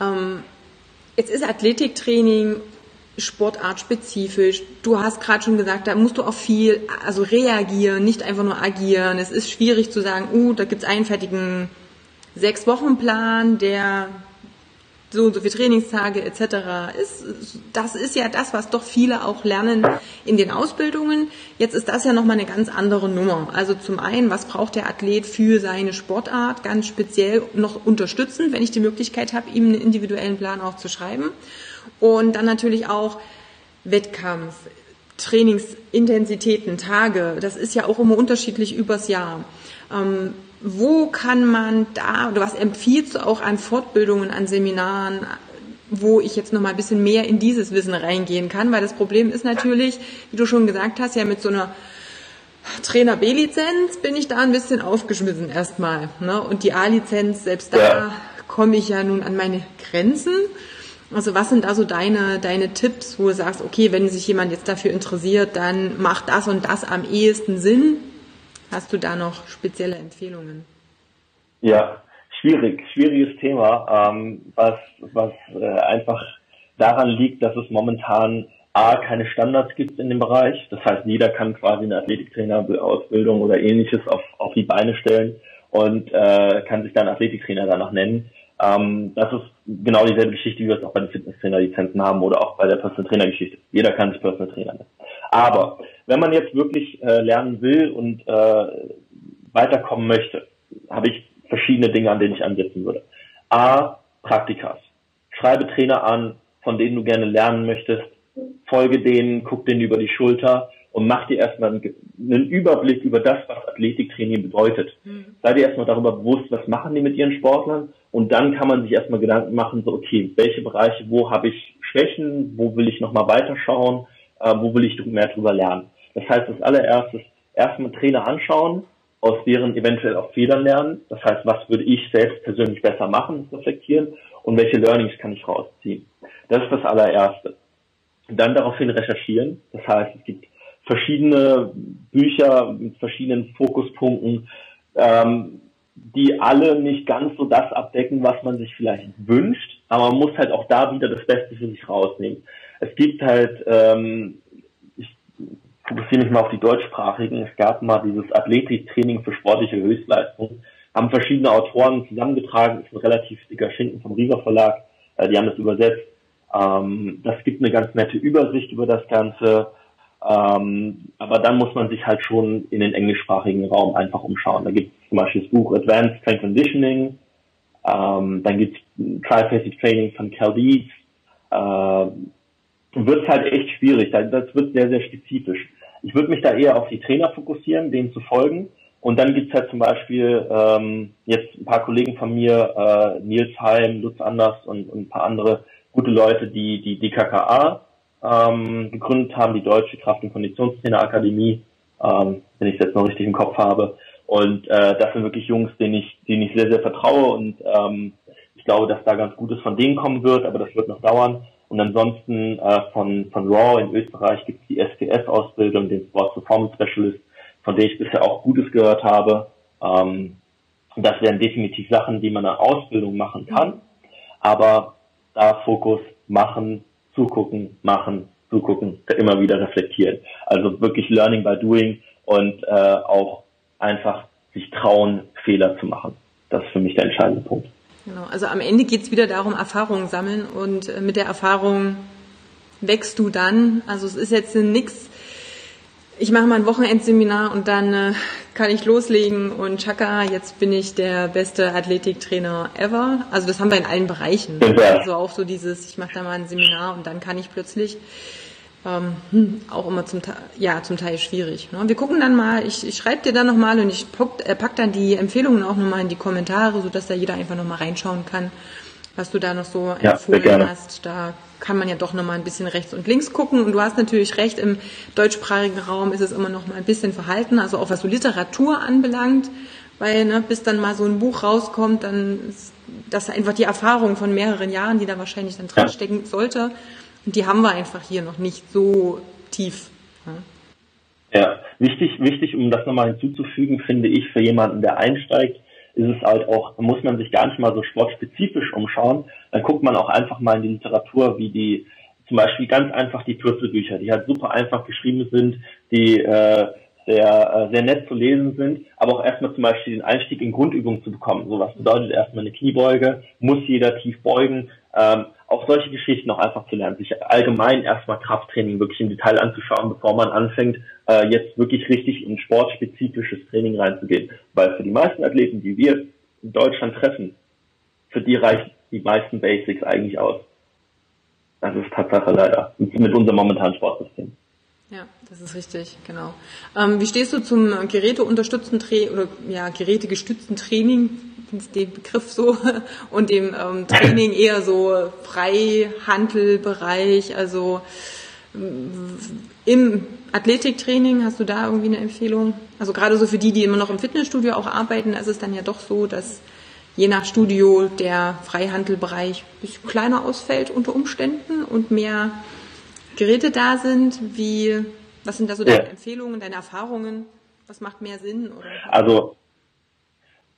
Ähm, jetzt ist Athletiktraining sportartspezifisch. Du hast gerade schon gesagt, da musst du auch viel also reagieren, nicht einfach nur agieren. Es ist schwierig zu sagen, uh, da gibt's einen fertigen sechs Wochen Plan, der so und so viele Trainingstage etc. ist. Das ist ja das, was doch viele auch lernen in den Ausbildungen. Jetzt ist das ja nochmal eine ganz andere Nummer. Also zum einen, was braucht der Athlet für seine Sportart ganz speziell noch unterstützend, wenn ich die Möglichkeit habe, ihm einen individuellen Plan auch zu schreiben. Und dann natürlich auch Wettkampf, Trainingsintensitäten, Tage. Das ist ja auch immer unterschiedlich übers Jahr. Wo kann man da, oder was empfiehlst du auch an Fortbildungen, an Seminaren, wo ich jetzt noch mal ein bisschen mehr in dieses Wissen reingehen kann? Weil das Problem ist natürlich, wie du schon gesagt hast, ja mit so einer Trainer B-Lizenz bin ich da ein bisschen aufgeschmissen erstmal. Ne? Und die A-Lizenz, selbst da ja. komme ich ja nun an meine Grenzen. Also was sind da so deine, deine Tipps, wo du sagst, okay, wenn sich jemand jetzt dafür interessiert, dann macht das und das am ehesten Sinn? Hast du da noch spezielle Empfehlungen? Ja, schwierig, schwieriges Thema, ähm, was, was äh, einfach daran liegt, dass es momentan A, keine Standards gibt in dem Bereich. Das heißt, jeder kann quasi eine Athletiktrainer-Ausbildung oder ähnliches auf, auf die Beine stellen und äh, kann sich dann Athletiktrainer danach nennen. Ähm, das ist genau dieselbe Geschichte, wie wir es auch bei den Fitnesstrainer-Lizenzen haben oder auch bei der Personal Trainer-Geschichte. Jeder kann sich Personal Trainer nennen. Aber wenn man jetzt wirklich äh, lernen will und äh, weiterkommen möchte, habe ich verschiedene Dinge, an denen ich ansetzen würde. A, Praktikas. Schreibe Trainer an, von denen du gerne lernen möchtest, folge denen, guck denen über die Schulter und mach dir erstmal einen Überblick über das, was Athletiktraining bedeutet. Mhm. Sei dir erstmal darüber bewusst, was machen die mit ihren Sportlern und dann kann man sich erstmal Gedanken machen, so okay, welche Bereiche, wo habe ich Schwächen, wo will ich nochmal weiterschauen, äh, wo will ich mehr drüber lernen. Das heißt, das allererstes erstmal Trainer anschauen, aus deren eventuell auch Fehlern lernen. Das heißt, was würde ich selbst persönlich besser machen, reflektieren und welche Learnings kann ich rausziehen. Das ist das allererste. Dann daraufhin recherchieren. Das heißt, es gibt verschiedene Bücher mit verschiedenen Fokuspunkten, ähm, die alle nicht ganz so das abdecken, was man sich vielleicht wünscht, aber man muss halt auch da wieder das Beste für sich rausnehmen. Es gibt halt, ähm, ich fokussiere mich mal auf die deutschsprachigen, es gab mal dieses Athletiktraining für sportliche Höchstleistung, haben verschiedene Autoren zusammengetragen, ist ein relativ dicker Schinken vom Rieger Verlag, äh, die haben das übersetzt. Ähm, das gibt eine ganz nette Übersicht über das Ganze ähm, aber dann muss man sich halt schon in den englischsprachigen Raum einfach umschauen. Da gibt es zum Beispiel das Buch Advanced Strength Conditioning, ähm, dann gibt es Triphasic Training von Cal Dietz. Wird halt echt schwierig, das wird sehr, sehr spezifisch. Ich würde mich da eher auf die Trainer fokussieren, denen zu folgen. Und dann gibt's halt zum Beispiel ähm, jetzt ein paar Kollegen von mir, äh, Nils Heim, Lutz Anders und, und ein paar andere gute Leute, die die DKKA ähm, gegründet haben, die Deutsche Kraft- und Konditionstrainerakademie, ähm, wenn ich es jetzt noch richtig im Kopf habe. Und äh, das sind wirklich Jungs, denen ich, denen ich sehr, sehr vertraue und ähm, ich glaube, dass da ganz Gutes von denen kommen wird, aber das wird noch dauern. Und ansonsten äh, von, von Raw in Österreich gibt es die SPS-Ausbildung, den Sports Performance Specialist, von der ich bisher auch Gutes gehört habe. Ähm, das wären definitiv Sachen, die man in der Ausbildung machen kann. Aber da Fokus machen, zugucken, machen, zugucken, immer wieder reflektieren. Also wirklich Learning by Doing und äh, auch einfach sich trauen, Fehler zu machen. Das ist für mich der entscheidende Punkt. Genau, also am Ende geht es wieder darum, Erfahrungen sammeln und äh, mit der Erfahrung wächst du dann. Also es ist jetzt nichts ich mache mal ein Wochenendseminar und dann äh, kann ich loslegen und Chaka, jetzt bin ich der beste Athletiktrainer ever. Also das haben wir in allen Bereichen. Also auch so dieses, ich mache da mal ein Seminar und dann kann ich plötzlich ähm, hm, auch immer zum Teil, ja, zum Teil schwierig. Ne? Wir gucken dann mal, ich, ich schreibe dir dann nochmal und ich pack, äh, pack dann die Empfehlungen auch nochmal in die Kommentare, sodass da jeder einfach nochmal reinschauen kann was du da noch so ja, empfohlen hast. Da kann man ja doch noch mal ein bisschen rechts und links gucken. Und du hast natürlich recht, im deutschsprachigen Raum ist es immer noch mal ein bisschen verhalten, also auch was so Literatur anbelangt, weil ne, bis dann mal so ein Buch rauskommt, dann ist das einfach die Erfahrung von mehreren Jahren, die da wahrscheinlich dann drinstecken ja. sollte. Und die haben wir einfach hier noch nicht so tief. Ja, wichtig, wichtig, um das nochmal hinzuzufügen, finde ich, für jemanden, der einsteigt, ist es halt auch, muss man sich gar nicht mal so sportspezifisch umschauen. Dann guckt man auch einfach mal in die Literatur, wie die, zum Beispiel ganz einfach die Pürzelbücher, die halt super einfach geschrieben sind, die äh, sehr, äh, sehr nett zu lesen sind, aber auch erstmal zum Beispiel den Einstieg in Grundübungen zu bekommen. So was bedeutet erstmal eine Kniebeuge, muss jeder tief beugen, ähm, auch solche Geschichten noch einfach zu lernen, sich allgemein erstmal Krafttraining wirklich im Detail anzuschauen, bevor man anfängt, äh, jetzt wirklich richtig in sportspezifisches Training reinzugehen. Weil für die meisten Athleten, die wir in Deutschland treffen, für die reicht die meisten Basics eigentlich aus. Das ist Tatsache leider. Mit unserem momentanen Sportsystem. Ja, das ist richtig, genau. Ähm, wie stehst du zum geräteunterstützten Training oder ja, gerätegestützten Training, den Begriff so, <laughs> und dem ähm, Training eher so Freihandelbereich, also im Athletiktraining, hast du da irgendwie eine Empfehlung? Also gerade so für die, die immer noch im Fitnessstudio auch arbeiten, ist es dann ja doch so, dass je nach Studio der Freihandelbereich ein bisschen kleiner ausfällt unter Umständen und mehr Geräte da sind. Wie, was sind da so deine ja. Empfehlungen, deine Erfahrungen? Was macht mehr Sinn? Oder? Also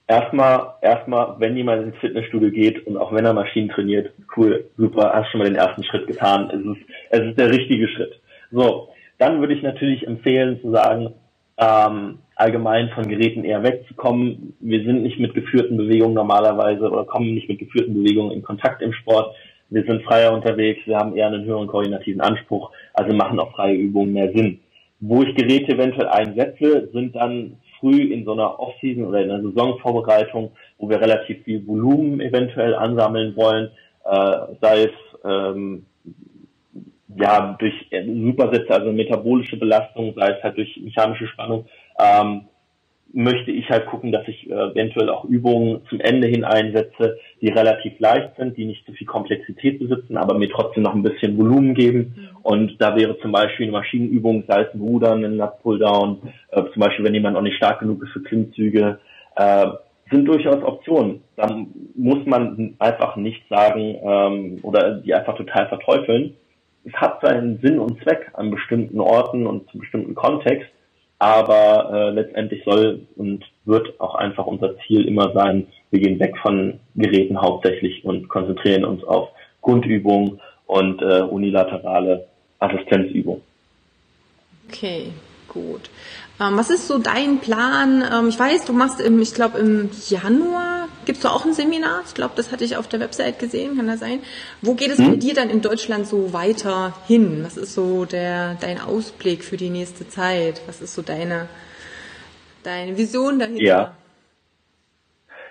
erstmal, erstmal, wenn jemand ins Fitnessstudio geht und auch wenn er Maschinen trainiert, cool, super, hast schon mal den ersten Schritt getan. Es ist, es ist der richtige Schritt. So, dann würde ich natürlich empfehlen zu sagen, ähm, allgemein von Geräten eher wegzukommen. Wir sind nicht mit geführten Bewegungen normalerweise oder kommen nicht mit geführten Bewegungen in Kontakt im Sport. Wir sind freier unterwegs, wir haben eher einen höheren koordinativen Anspruch, also machen auch freie Übungen mehr Sinn. Wo ich Geräte eventuell einsetze, sind dann früh in so einer Off-Season oder in einer Saisonvorbereitung, wo wir relativ viel Volumen eventuell ansammeln wollen, äh, sei es ähm, ja durch Supersätze, also metabolische Belastung, sei es halt durch mechanische Spannung. Ähm, möchte ich halt gucken, dass ich äh, eventuell auch Übungen zum Ende hin einsetze, die relativ leicht sind, die nicht zu viel Komplexität besitzen, aber mir trotzdem noch ein bisschen Volumen geben. Mhm. Und da wäre zum Beispiel eine Maschinenübung, sei es ein Rudern, ein Pulldown, äh, zum Beispiel wenn jemand noch nicht stark genug ist für Klimmzüge, äh, sind durchaus Optionen. Da muss man einfach nicht sagen ähm, oder die einfach total verteufeln. Es hat seinen Sinn und Zweck an bestimmten Orten und zu bestimmten Kontext aber äh, letztendlich soll und wird auch einfach unser Ziel immer sein, wir gehen weg von Geräten hauptsächlich und konzentrieren uns auf Grundübungen und äh, unilaterale Assistenzübungen. Okay, gut. Ähm, was ist so dein Plan? Ähm, ich weiß, du machst im, ich glaube im Januar gibst du auch ein Seminar. Ich glaube, das hatte ich auf der Website gesehen, kann das sein? Wo geht es hm? mit dir dann in Deutschland so weiter hin? Was ist so der dein Ausblick für die nächste Zeit? Was ist so deine deine Vision dahinter? Ja.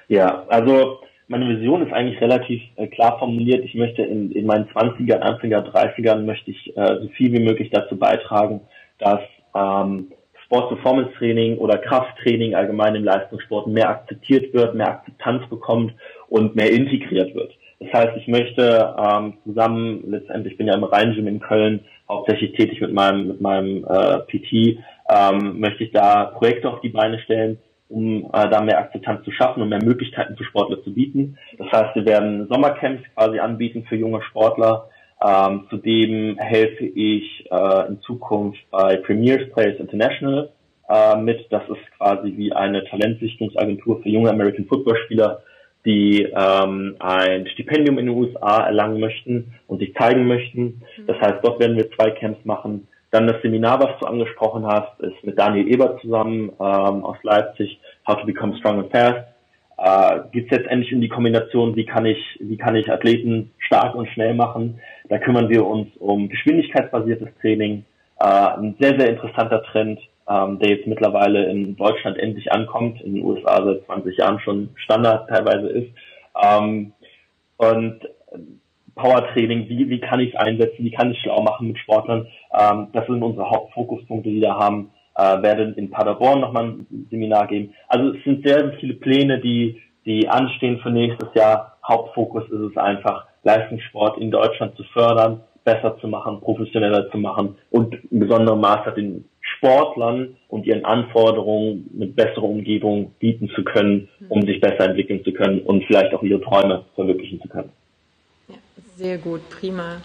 Ja, also meine Vision ist eigentlich relativ äh, klar formuliert. Ich möchte in, in meinen 20er, 20er, 30ern möchte ich äh, so viel wie möglich dazu beitragen, dass ähm, Sport-Performance-Training oder Krafttraining allgemein im Leistungssport mehr akzeptiert wird, mehr Akzeptanz bekommt und mehr integriert wird. Das heißt, ich möchte ähm, zusammen, letztendlich, ich bin ja im Rheingym in Köln hauptsächlich tätig mit meinem, mit meinem äh, PT, ähm, möchte ich da Projekte auf die Beine stellen, um äh, da mehr Akzeptanz zu schaffen und mehr Möglichkeiten für Sportler zu bieten. Das heißt, wir werden Sommercamps quasi anbieten für junge Sportler, ähm, zudem helfe ich äh, in Zukunft bei Premiers Players International äh, mit. Das ist quasi wie eine Talentsichtungsagentur für junge American Football Spieler, die ähm, ein Stipendium in den USA erlangen möchten und sich zeigen möchten. Das heißt, dort werden wir zwei Camps machen. Dann das Seminar, was du angesprochen hast, ist mit Daniel Ebert zusammen ähm, aus Leipzig, How to Become Strong and Fast äh, geht es jetzt endlich um die Kombination, wie kann ich, wie kann ich Athleten stark und schnell machen. Da kümmern wir uns um geschwindigkeitsbasiertes Training. Äh, ein sehr, sehr interessanter Trend, ähm, der jetzt mittlerweile in Deutschland endlich ankommt, in den USA seit 20 Jahren schon Standard teilweise ist. Ähm, und Powertraining, wie, wie kann ich es einsetzen, wie kann ich schlau machen mit Sportlern. Ähm, das sind unsere Hauptfokuspunkte, die wir haben äh, werde in Paderborn nochmal ein Seminar geben. Also es sind sehr viele Pläne, die, die anstehen für nächstes Jahr. Hauptfokus ist es einfach, Leistungssport in Deutschland zu fördern, besser zu machen, professioneller zu machen und in besonderem Maße den Sportlern und ihren Anforderungen eine bessere Umgebung bieten zu können, um sich besser entwickeln zu können und vielleicht auch ihre Träume verwirklichen zu können. Ja, sehr gut, prima.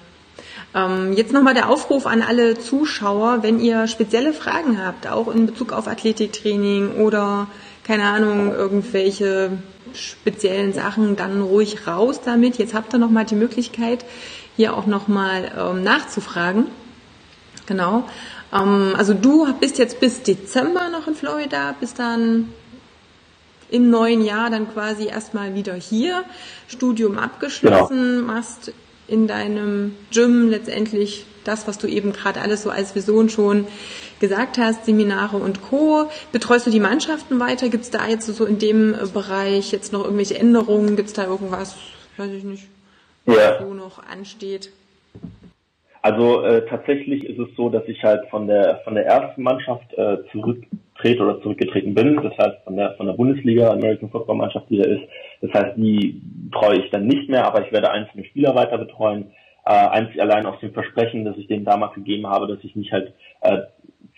Ähm, jetzt nochmal der Aufruf an alle Zuschauer, wenn ihr spezielle Fragen habt, auch in Bezug auf Athletiktraining oder keine Ahnung, irgendwelche speziellen Sachen, dann ruhig raus damit. Jetzt habt ihr nochmal die Möglichkeit, hier auch nochmal ähm, nachzufragen. Genau. Ähm, also du bist jetzt bis Dezember noch in Florida, bist dann im neuen Jahr dann quasi erstmal wieder hier, Studium abgeschlossen, genau. machst in deinem Gym letztendlich das, was du eben gerade alles so als Vision schon gesagt hast, Seminare und Co. Betreust du die Mannschaften weiter? Gibt es da jetzt so in dem Bereich jetzt noch irgendwelche Änderungen? Gibt es da irgendwas, weiß ich nicht, was ja. so noch ansteht? Also äh, tatsächlich ist es so, dass ich halt von der von der ersten Mannschaft äh, zurücktrete oder zurückgetreten bin. Das heißt von der von der Bundesliga American Football Mannschaft, die da ist. Das heißt, die betreue ich dann nicht mehr, aber ich werde einzelne Spieler weiter betreuen. Äh, einzig allein aus dem Versprechen, dass ich denen damals gegeben habe, dass ich mich halt äh,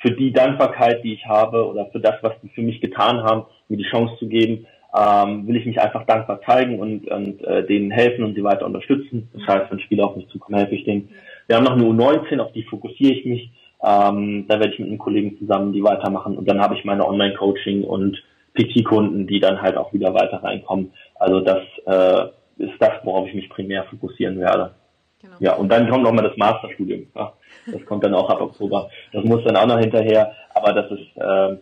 für die Dankbarkeit, die ich habe oder für das, was die für mich getan haben, mir die Chance zu geben, ähm, will ich mich einfach dankbar zeigen und, und äh, denen helfen und sie weiter unterstützen. Das heißt, wenn Spieler auf mich zukommen, helfe ich denen. Wir haben noch eine U19, auf die fokussiere ich mich. Ähm, da werde ich mit einem Kollegen zusammen die weitermachen und dann habe ich meine Online-Coaching und PT-Kunden, die dann halt auch wieder weiter reinkommen. Also das äh, ist das, worauf ich mich primär fokussieren werde. Genau. Ja, und dann kommt nochmal das Masterstudium. Ja, das kommt dann auch ab Oktober. Das muss dann auch noch hinterher, aber das ist äh,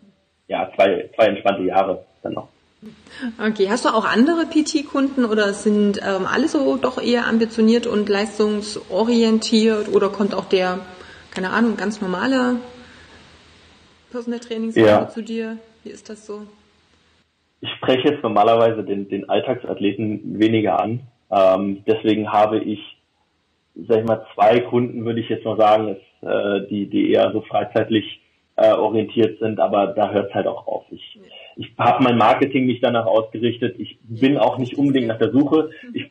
ja zwei, zwei entspannte Jahre dann noch. Okay, hast du auch andere PT-Kunden oder sind ähm, alle so doch eher ambitioniert und leistungsorientiert oder kommt auch der, keine Ahnung, ganz normale Personal Training ja. zu dir? Wie ist das so? Ich spreche jetzt normalerweise den, den Alltagsathleten weniger an. Ähm, deswegen habe ich, sag ich mal, zwei Kunden, würde ich jetzt mal sagen, ist, äh, die, die eher so freizeitlich äh, orientiert sind, aber da hört es halt auch auf. Ich, ich habe mein Marketing nicht danach ausgerichtet. Ich bin auch nicht unbedingt nach der Suche. Ich,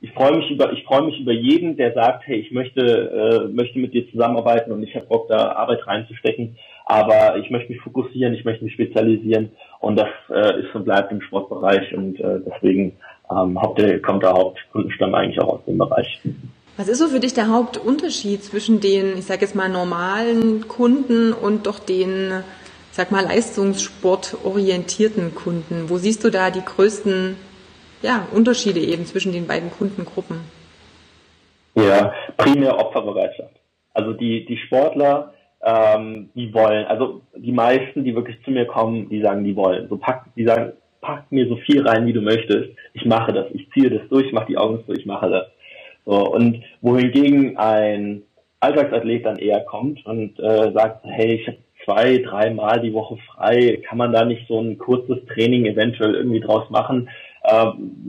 ich freue mich über ich freue mich über jeden, der sagt, hey, ich möchte äh, möchte mit dir zusammenarbeiten und ich habe Bock da Arbeit reinzustecken. Aber ich möchte mich fokussieren, ich möchte mich spezialisieren und das äh, ist und bleibt im Sportbereich und äh, deswegen ähm, kommt der Hauptkundenstamm eigentlich auch aus dem Bereich. Was ist so für dich der Hauptunterschied zwischen den, ich sage jetzt mal, normalen Kunden und doch den sag mal, leistungssportorientierten Kunden? Wo siehst du da die größten ja, Unterschiede eben zwischen den beiden Kundengruppen? Ja, primär Opferbereitschaft. Also die, die Sportler, ähm, die wollen, also die meisten, die wirklich zu mir kommen, die sagen, die wollen. So pack, die sagen, pack mir so viel rein, wie du möchtest. Ich mache das, ich ziehe das durch, ich mache die Augen zu, ich mache das. So, und wohingegen ein Alltagsathlet dann eher kommt und äh, sagt, hey, ich habe zwei, dreimal die Woche frei. Kann man da nicht so ein kurzes Training eventuell irgendwie draus machen? Äh,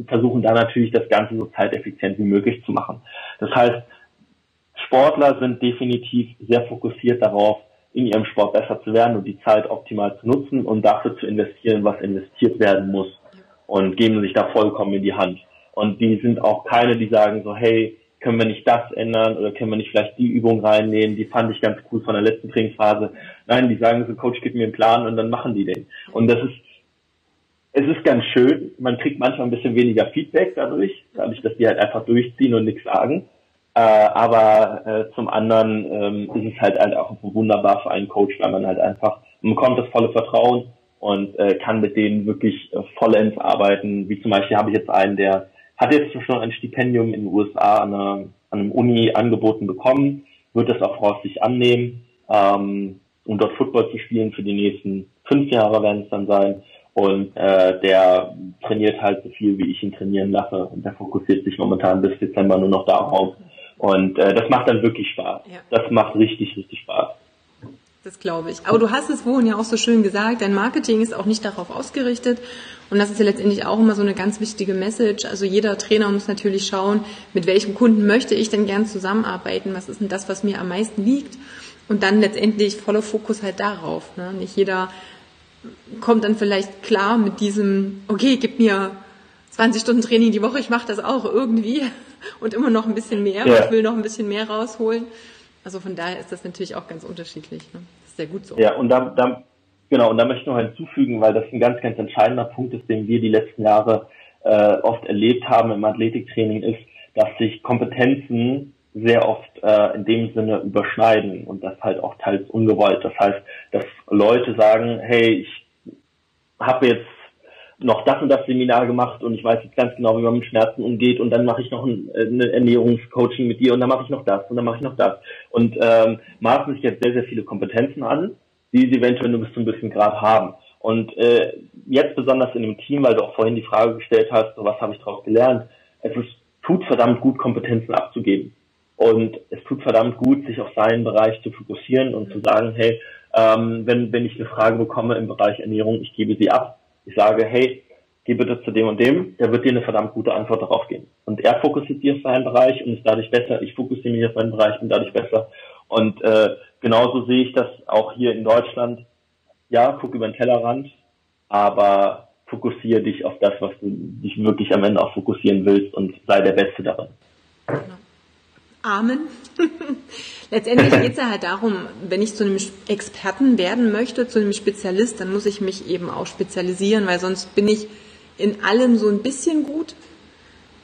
versuchen da natürlich das Ganze so zeiteffizient wie möglich zu machen. Das heißt, Sportler sind definitiv sehr fokussiert darauf, in ihrem Sport besser zu werden und die Zeit optimal zu nutzen und dafür zu investieren, was investiert werden muss und geben sich da vollkommen in die Hand. Und die sind auch keine, die sagen so, hey, können wir nicht das ändern oder können wir nicht vielleicht die Übung reinnehmen, die fand ich ganz cool von der letzten Trainingsphase. Nein, die sagen so, Coach, gib mir einen Plan und dann machen die den. Und das ist, es ist ganz schön, man kriegt manchmal ein bisschen weniger Feedback dadurch, dadurch, dass die halt einfach durchziehen und nichts sagen. Äh, aber äh, zum anderen ähm, ist es halt, halt auch wunderbar für einen Coach, weil man halt einfach, man bekommt das volle Vertrauen und äh, kann mit denen wirklich äh, vollends arbeiten. Wie zum Beispiel habe ich jetzt einen, der hat jetzt schon ein Stipendium in den USA an, einer, an einem Uni angeboten bekommen, wird das auch voraussichtlich annehmen, ähm, um dort Football zu spielen für die nächsten fünf Jahre werden es dann sein. Und äh, der trainiert halt so viel, wie ich ihn trainieren lasse. Und der fokussiert sich momentan bis Dezember nur noch darauf. Und äh, das macht dann wirklich Spaß. Ja. Das macht richtig, richtig Spaß. Das glaube ich. Aber du hast es vorhin ja auch so schön gesagt, dein Marketing ist auch nicht darauf ausgerichtet. Und das ist ja letztendlich auch immer so eine ganz wichtige Message. Also jeder Trainer muss natürlich schauen, mit welchem Kunden möchte ich denn gern zusammenarbeiten? Was ist denn das, was mir am meisten liegt? Und dann letztendlich voller Fokus halt darauf. Ne? Nicht jeder kommt dann vielleicht klar mit diesem, okay, gib mir 20 Stunden Training die Woche, ich mache das auch irgendwie und immer noch ein bisschen mehr. Ja. Ich will noch ein bisschen mehr rausholen. Also von daher ist das natürlich auch ganz unterschiedlich. Ne? Das ist sehr gut so. Ja, und da, da, genau, und da möchte ich noch hinzufügen, weil das ein ganz, ganz entscheidender Punkt ist, den wir die letzten Jahre äh, oft erlebt haben im Athletiktraining, ist, dass sich Kompetenzen sehr oft äh, in dem Sinne überschneiden und das halt auch teils ungewollt. Das heißt, dass Leute sagen, hey, ich habe jetzt noch das und das Seminar gemacht und ich weiß jetzt ganz genau, wie man mit Schmerzen umgeht und dann mache ich noch ein, äh, eine Ernährungscoaching mit dir und dann mache ich noch das und dann mache ich noch das. Und ähm, maßen sich jetzt sehr, sehr viele Kompetenzen an, die sie eventuell nur bis zu einem bisschen Grad haben. Und äh, jetzt besonders in dem Team, weil du auch vorhin die Frage gestellt hast, so was habe ich daraus gelernt, es ist, tut verdammt gut, Kompetenzen abzugeben. Und es tut verdammt gut, sich auf seinen Bereich zu fokussieren und zu sagen, hey, ähm, wenn, wenn ich eine Frage bekomme im Bereich Ernährung, ich gebe sie ab ich sage, hey, geh bitte zu dem und dem, der wird dir eine verdammt gute Antwort darauf geben. Und er fokussiert sich auf seinen Bereich und ist dadurch besser. Ich fokussiere mich auf meinen Bereich und dadurch besser. Und äh, genauso sehe ich das auch hier in Deutschland. Ja, guck über den Tellerrand, aber fokussiere dich auf das, was du dich wirklich am Ende auch fokussieren willst und sei der Beste darin. Genau. Amen. <laughs> Letztendlich geht es ja halt darum, wenn ich zu einem Experten werden möchte, zu einem Spezialist, dann muss ich mich eben auch spezialisieren, weil sonst bin ich in allem so ein bisschen gut,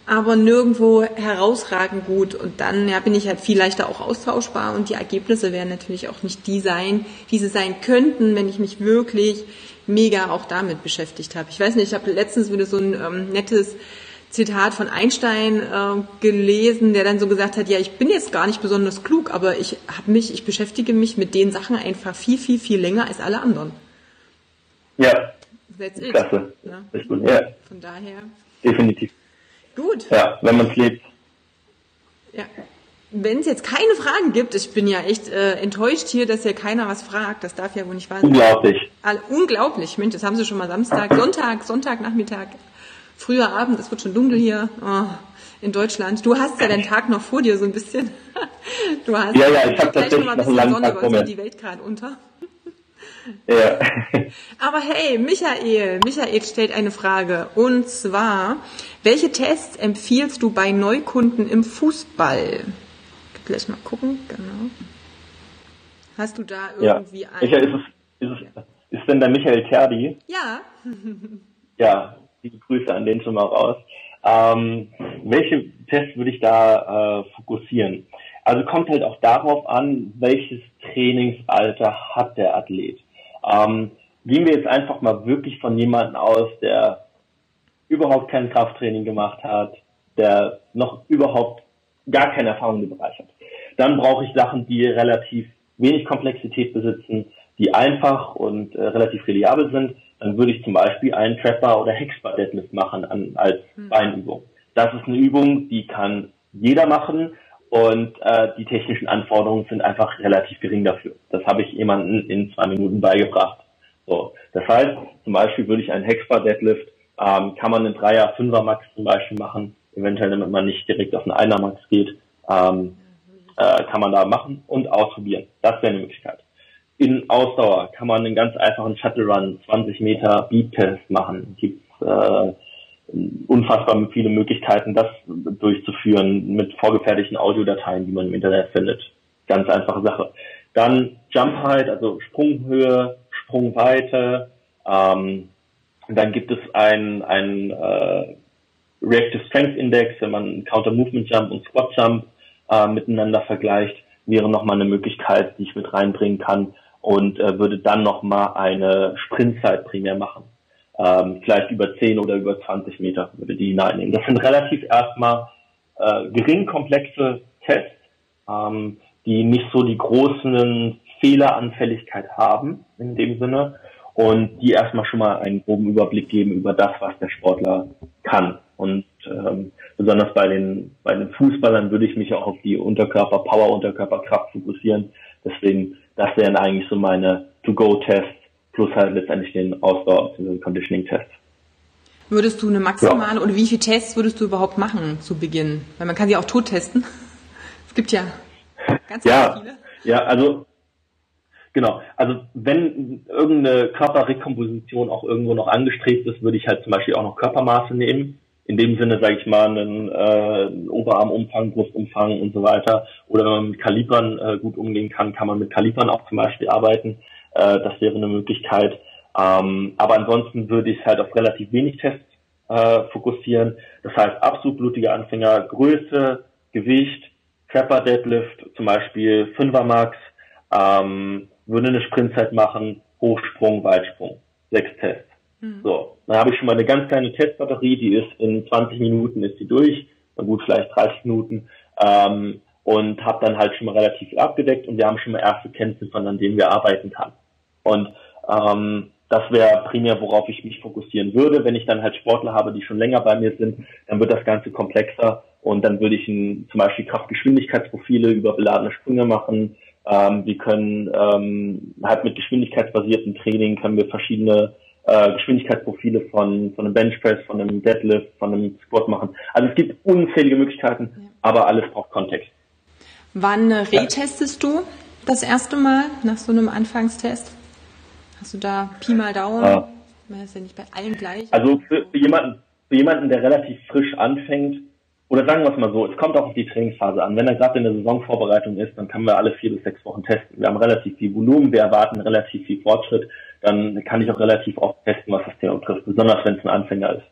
aber nirgendwo herausragend gut. Und dann ja, bin ich halt viel leichter auch austauschbar und die Ergebnisse werden natürlich auch nicht die sein, wie sie sein könnten, wenn ich mich wirklich mega auch damit beschäftigt habe. Ich weiß nicht, ich habe letztens wieder so ein ähm, nettes Zitat von Einstein äh, gelesen, der dann so gesagt hat, ja, ich bin jetzt gar nicht besonders klug, aber ich habe mich, ich beschäftige mich mit den Sachen einfach viel, viel, viel länger als alle anderen. Ja. That's it. Klasse. Ja. Ist gut. Ja. Von daher. Definitiv. Gut. Ja, wenn man es lebt. Ja. Wenn es jetzt keine Fragen gibt, ich bin ja echt äh, enttäuscht hier, dass hier keiner was fragt. Das darf ja wohl nicht wahr sein. Unglaublich. All, unglaublich. Mensch, das haben sie schon mal Samstag, Sonntag, Sonntagnachmittag früher Abend, es wird schon dunkel hier oh, in Deutschland. Du hast ja den Tag noch vor dir so ein bisschen. <laughs> Du hast ja, ja, ich habe tatsächlich noch ein bisschen Sonne, Tag weil die Welt gerade unter. Ja. <laughs> <laughs> Aber hey, Michael, Michael stellt eine Frage. Und zwar, welche Tests empfiehlst du bei Neukunden im Fußball? Gleich mal gucken, genau. Hast du da irgendwie ja. einen? Michael, ist, es, ist, es, ist denn der Michael Terdi? Ja. ja, liebe Grüße an den schon mal raus. Ähm, welche Tests würde ich da äh, fokussieren? Also kommt halt auch darauf an, welches Trainingsalter hat der Athlet. Ähm, gehen wir jetzt einfach mal wirklich von jemandem aus, der überhaupt kein Krafttraining gemacht hat, der noch überhaupt gar keine Erfahrung im Bereich hat. Dann brauche ich Sachen, die relativ wenig Komplexität besitzen, die einfach und äh, relativ reliabel sind dann würde ich zum Beispiel einen Trapper oder Hexbar Deadlift machen an, als mhm. Beinübung. Das ist eine Übung, die kann jeder machen und äh, die technischen Anforderungen sind einfach relativ gering dafür. Das habe ich jemandem in zwei Minuten beigebracht. So, das heißt, zum Beispiel würde ich einen Hexbar Deadlift, ähm, kann man einen Dreier, Fünfer Max zum Beispiel machen, eventuell damit man nicht direkt auf einen Einer Max geht, ähm, äh, kann man da machen und ausprobieren. Das wäre eine Möglichkeit in Ausdauer kann man einen ganz einfachen Shuttle Run, 20 Meter Beat-Test machen. Gibt äh, unfassbar viele Möglichkeiten, das durchzuführen mit vorgefertigten Audiodateien, die man im Internet findet. Ganz einfache Sache. Dann Jump Height, also Sprunghöhe, Sprungweite. Ähm, dann gibt es ein, ein äh, Reactive Strength Index, wenn man Counter Movement Jump und Squat Jump äh, miteinander vergleicht, wäre nochmal eine Möglichkeit, die ich mit reinbringen kann, und äh, würde dann nochmal eine Sprintzeit primär machen. Ähm, vielleicht über 10 oder über 20 Meter würde die hineinnehmen. Das sind relativ erstmal äh, gering komplexe Tests, ähm, die nicht so die großen Fehleranfälligkeit haben in dem Sinne und die erstmal schon mal einen groben Überblick geben über das, was der Sportler kann. Und ähm, besonders bei den bei den Fußballern würde ich mich auch auf die Unterkörper Power Unterkörper Kraft fokussieren. Deswegen das wären eigentlich so meine To-Go-Tests plus halt letztendlich den Ausdauer- bzw. Conditioning-Test. Würdest du eine maximale oder wie viele Tests würdest du überhaupt machen zu Beginn? Weil man kann sie auch tot testen. <laughs> Es gibt ja ganz ja, viele. Ja, also Genau. Also wenn irgendeine Körperrekomposition auch irgendwo noch angestrebt ist, würde ich halt zum Beispiel auch noch Körpermaße nehmen. In dem Sinne, sage ich mal, einen äh, Oberarmumfang, Brustumfang und so weiter. Oder wenn man mit Kalibern äh, gut umgehen kann, kann man mit Kalibern auch zum Beispiel arbeiten. Äh, das wäre eine Möglichkeit. Ähm, aber ansonsten würde ich halt auf relativ wenig Tests äh, fokussieren. Das heißt, absolut blutige Anfänger, Größe, Gewicht, Trapper Deadlift, zum Beispiel 5er Max, ähm, würde eine Sprintzeit machen, Hochsprung, Weitsprung. Sechs Tests. Mhm. So, dann habe ich schon mal eine ganz kleine Testbatterie, die ist in 20 Minuten ist die durch, na gut, vielleicht 30 Minuten. Ähm, und habe dann halt schon mal relativ viel abgedeckt und wir haben schon mal erste Kennziffern, an denen wir arbeiten kann. Und ähm, das wäre primär, worauf ich mich fokussieren würde. Wenn ich dann halt Sportler habe, die schon länger bei mir sind, dann wird das Ganze komplexer und dann würde ich ein, zum Beispiel Kraftgeschwindigkeitsprofile über beladene Sprünge machen. Ähm, wir können ähm, halt mit geschwindigkeitsbasierten Training können wir verschiedene äh, Geschwindigkeitsprofile von, von einem Benchpress, von einem Deadlift, von einem Squat machen. Also es gibt unzählige Möglichkeiten, ja. aber alles braucht Kontext. Wann retestest du das erste Mal nach so einem Anfangstest? Hast du da Pi mal Daumen? Ja. Man ist ja nicht bei allen gleich. Also für, für, jemanden, für jemanden, der relativ frisch anfängt, oder sagen wir es mal so, es kommt auch auf die Trainingsphase an. Wenn er gerade in der Saisonvorbereitung ist, dann können wir alle vier bis sechs Wochen testen. Wir haben relativ viel Volumen, wir erwarten relativ viel Fortschritt dann kann ich auch relativ oft testen, was das Thema betrifft, besonders wenn es ein Anfänger ist.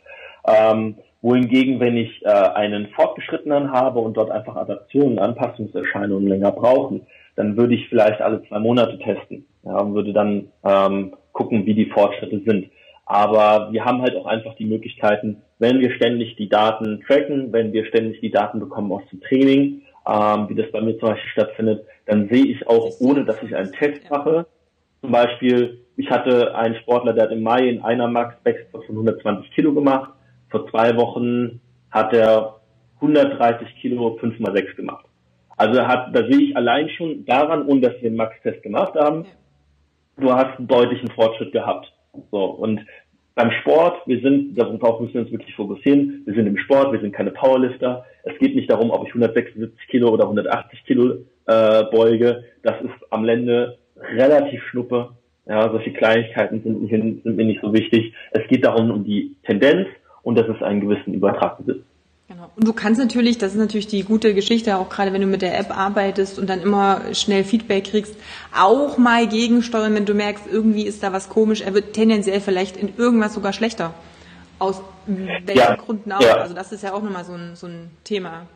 Ähm, wohingegen, wenn ich äh, einen Fortgeschrittenen habe und dort einfach Adaptionen, Anpassungserscheinungen länger brauchen, dann würde ich vielleicht alle zwei Monate testen ja, und würde dann ähm, gucken, wie die Fortschritte sind. Aber wir haben halt auch einfach die Möglichkeiten, wenn wir ständig die Daten tracken, wenn wir ständig die Daten bekommen aus dem Training, ähm, wie das bei mir zum Beispiel stattfindet, dann sehe ich auch, ohne dass ich einen Test mache, zum Beispiel, ich hatte einen Sportler, der hat im Mai in einer Max Backsquat von 120 Kilo gemacht. Vor zwei Wochen hat er 130 Kilo 5x6 gemacht. Also hat, da sehe ich allein schon daran, ohne dass wir einen Max-Test gemacht haben, du hast einen deutlichen Fortschritt gehabt. So, und beim Sport, wir sind, darauf müssen wir uns wirklich fokussieren, wir sind im Sport, wir sind keine Powerlifter. Es geht nicht darum, ob ich 176 Kilo oder 180 Kilo äh, beuge. Das ist am Ende relativ schnuppe. Ja, solche Kleinigkeiten sind, nicht, sind mir nicht so wichtig. Es geht darum, um die Tendenz und dass es einen gewissen Übertrag besitzt. Genau. Und du kannst natürlich, das ist natürlich die gute Geschichte, auch gerade wenn du mit der App arbeitest und dann immer schnell Feedback kriegst, auch mal gegensteuern, wenn du merkst, irgendwie ist da was komisch. Er wird tendenziell vielleicht in irgendwas sogar schlechter. Aus welchen ja, Gründen auch. Ja. Also das ist ja auch nochmal so ein, so ein Thema.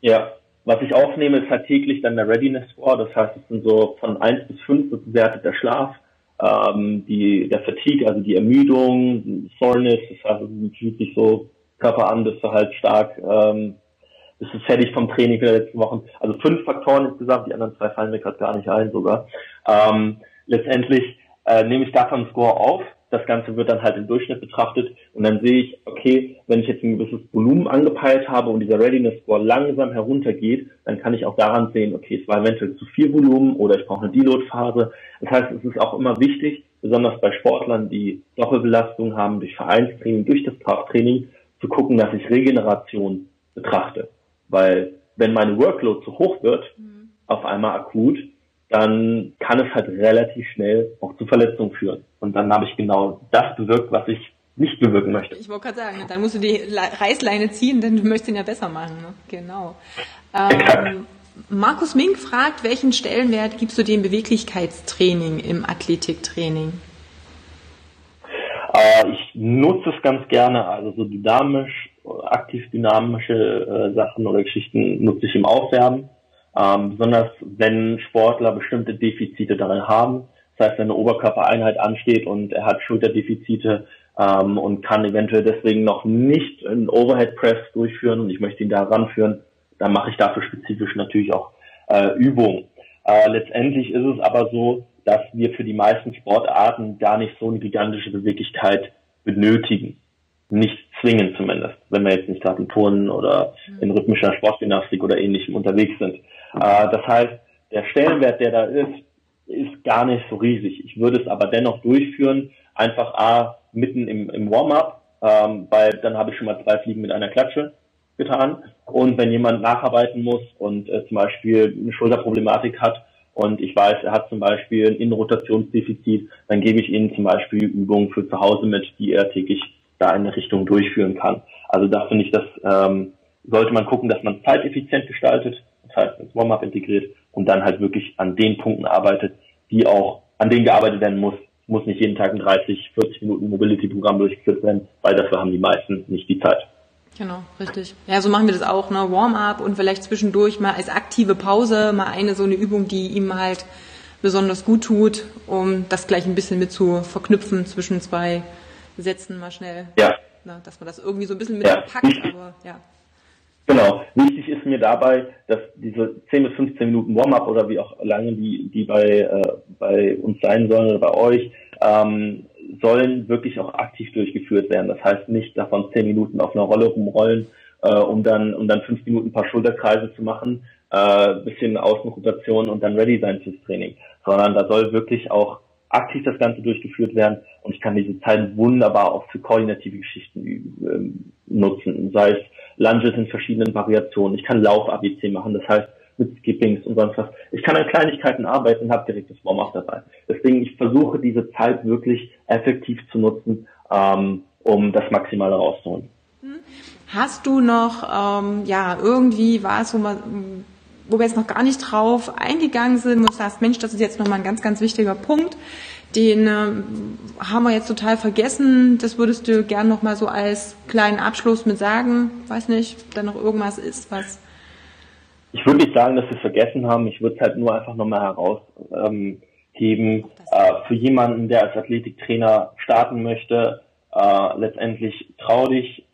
Ja, was ich aufnehme, ist halt täglich dann der Readiness Score. Das heißt, es sind so von 1 bis 5 bewertet der Schlaf, ähm, die, der Fatigue, also die Ermüdung, Soreness, das heißt, es fühlt sich so Körper an, bist du halt stark, ähm, bist du fertig vom Training die letzten Wochen. Also fünf Faktoren insgesamt, die anderen zwei fallen mir gerade gar nicht ein sogar. Ähm, letztendlich äh, nehme ich davon einen Score auf das Ganze wird dann halt im Durchschnitt betrachtet und dann sehe ich, okay, wenn ich jetzt ein gewisses Volumen angepeilt habe und dieser Readiness Score langsam heruntergeht, dann kann ich auch daran sehen, okay, es war eventuell zu viel Volumen oder ich brauche eine Deload-Phase. Das heißt, es ist auch immer wichtig, besonders bei Sportlern, die Doppelbelastung haben durch Vereinstraining, durch das Krafttraining, zu gucken, dass ich Regeneration betrachte. Weil wenn meine Workload zu hoch wird, mhm. auf einmal akut, dann kann es halt relativ schnell auch zu Verletzungen führen. Und dann habe ich genau das bewirkt, was ich nicht bewirken möchte. Ich wollte gerade sagen, dann musst du die Reißleine ziehen, denn du möchtest ihn ja besser machen. Ne? Genau. Ähm, Markus Mink fragt, welchen Stellenwert gibst du dem Beweglichkeitstraining im Athletiktraining? Äh, ich nutze es ganz gerne, also so dynamisch, aktiv dynamische äh, Sachen oder Geschichten nutze ich im Aufwärmen. Ähm, besonders wenn Sportler bestimmte Defizite darin haben. Das heißt, wenn eine Oberkörpereinheit ansteht und er hat Schulterdefizite ähm, und kann eventuell deswegen noch nicht einen Overhead Press durchführen und ich möchte ihn da ranführen, dann mache ich dafür spezifisch natürlich auch äh, Übungen. Äh, letztendlich ist es aber so, dass wir für die meisten Sportarten gar nicht so eine gigantische Beweglichkeit benötigen. Nicht zwingend zumindest, wenn wir jetzt nicht gerade in Turnen oder in rhythmischer Sportgymnastik oder ähnlichem unterwegs sind. Äh, das heißt, der Stellenwert, der da ist, ist gar nicht so riesig. Ich würde es aber dennoch durchführen, einfach A, mitten im, im Warm-up, ähm, weil dann habe ich schon mal zwei Fliegen mit einer Klatsche getan. Und wenn jemand nacharbeiten muss und äh, zum Beispiel eine Schulterproblematik hat und ich weiß, er hat zum Beispiel ein Innenrotationsdefizit, dann gebe ich ihm zum Beispiel Übungen für zu Hause mit, die er täglich da in eine Richtung durchführen kann. Also da finde ich, das ähm, sollte man gucken, dass man zeiteffizient gestaltet, heißt ins Warm-up integriert und dann halt wirklich an den Punkten arbeitet, die auch, an denen gearbeitet werden muss. Muss nicht jeden Tag ein 30, 40 Minuten Mobility-Programm durchgeführt werden, weil dafür haben die meisten nicht die Zeit. Genau, richtig. Ja, so machen wir das auch, ne? Warm-up und vielleicht zwischendurch mal als aktive Pause mal eine so eine Übung, die ihm halt besonders gut tut, um das gleich ein bisschen mit zu verknüpfen zwischen zwei Sätzen mal schnell. Ja. Ne? Dass man das irgendwie so ein bisschen mit Ja. verpackt, aber ja. Genau. Wichtig ist mir dabei, dass diese 10 bis 15 Minuten Warm-up oder wie auch lange die, die bei, äh, bei uns sein sollen oder bei euch, ähm, sollen wirklich auch aktiv durchgeführt werden. Das heißt nicht davon 10 Minuten auf einer Rolle rumrollen, äh, um dann, um dann 5 Minuten ein paar Schulterkreise zu machen, äh, bisschen Außenrotation und dann ready sein fürs Training. Sondern da soll wirklich auch aktiv das Ganze durchgeführt werden und ich kann diese Zeit wunderbar auch für koordinative Geschichten ähm, nutzen. Sei es Lunges in verschiedenen Variationen. Ich kann Lauf-ABC machen, das heißt mit Skippings und sonst was. Ich kann an Kleinigkeiten arbeiten und habe direkt das Warm-up dabei. Deswegen, ich versuche diese Zeit wirklich effektiv zu nutzen, ähm, um das Maximale rauszuholen. Hast du noch, ähm, ja, irgendwie was, wo man, wo wir jetzt noch gar nicht drauf eingegangen sind, du sagst, Mensch, das ist jetzt nochmal ein ganz, ganz wichtiger Punkt, den ähm, haben wir jetzt total vergessen. Das würdest du gern nochmal so als kleinen Abschluss mit sagen. Weiß nicht, da noch irgendwas ist, was. Ich würde nicht sagen, dass wir es vergessen haben. Ich würde es halt nur einfach nochmal herausheben. Ähm, äh, für jemanden, der als Athletiktrainer starten möchte, äh, letztendlich trau dich,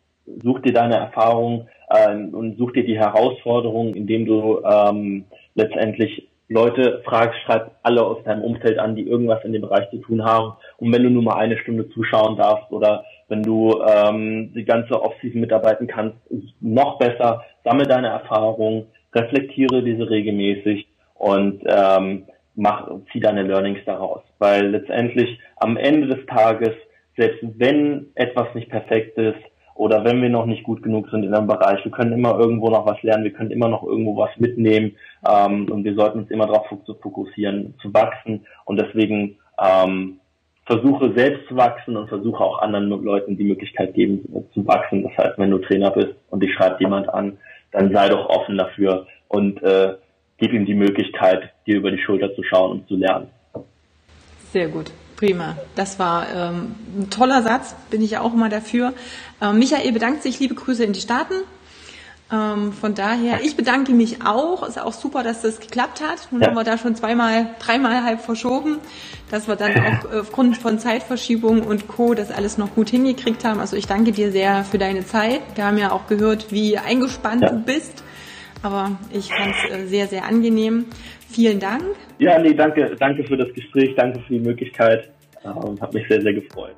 such dir deine Erfahrung äh, und such dir die Herausforderung, indem du ähm, letztendlich Leute fragst, schreib alle aus deinem Umfeld an, die irgendwas in dem Bereich zu tun haben. Und wenn du nur mal eine Stunde zuschauen darfst oder wenn du ähm, die ganze Offseason mitarbeiten kannst, noch besser, sammle deine Erfahrung, reflektiere diese regelmäßig und ähm, mach, zieh deine Learnings daraus. Weil letztendlich am Ende des Tages, selbst wenn etwas nicht perfekt ist, oder wenn wir noch nicht gut genug sind in einem Bereich, wir können immer irgendwo noch was lernen, wir können immer noch irgendwo was mitnehmen ähm, und wir sollten uns immer darauf fokussieren, zu wachsen und deswegen ähm, versuche selbst zu wachsen und versuche auch anderen Leuten die Möglichkeit geben zu wachsen. Das heißt, wenn du Trainer bist und dich schreibt jemand an, dann sei doch offen dafür und äh, gib ihm die Möglichkeit, dir über die Schulter zu schauen und zu lernen. Sehr gut. Prima. Das war ähm, ein toller Satz, bin ich auch immer dafür. Ähm, Michael bedankt sich, liebe Grüße in die Staaten. Ähm, von daher, ich bedanke mich auch. Ist auch super, dass das geklappt hat. Nun ja. haben wir da schon zweimal, dreimal halb verschoben, dass wir dann auch aufgrund von Zeitverschiebung und Co. das alles noch gut hingekriegt haben. Also ich danke dir sehr für deine Zeit. Wir haben ja auch gehört, wie eingespannt ja. du bist. Aber ich fand es äh, sehr, sehr angenehm. Vielen Dank. Ja, nee, danke, danke für das Gespräch, danke für die Möglichkeit. Ähm, hat mich sehr, sehr gefreut.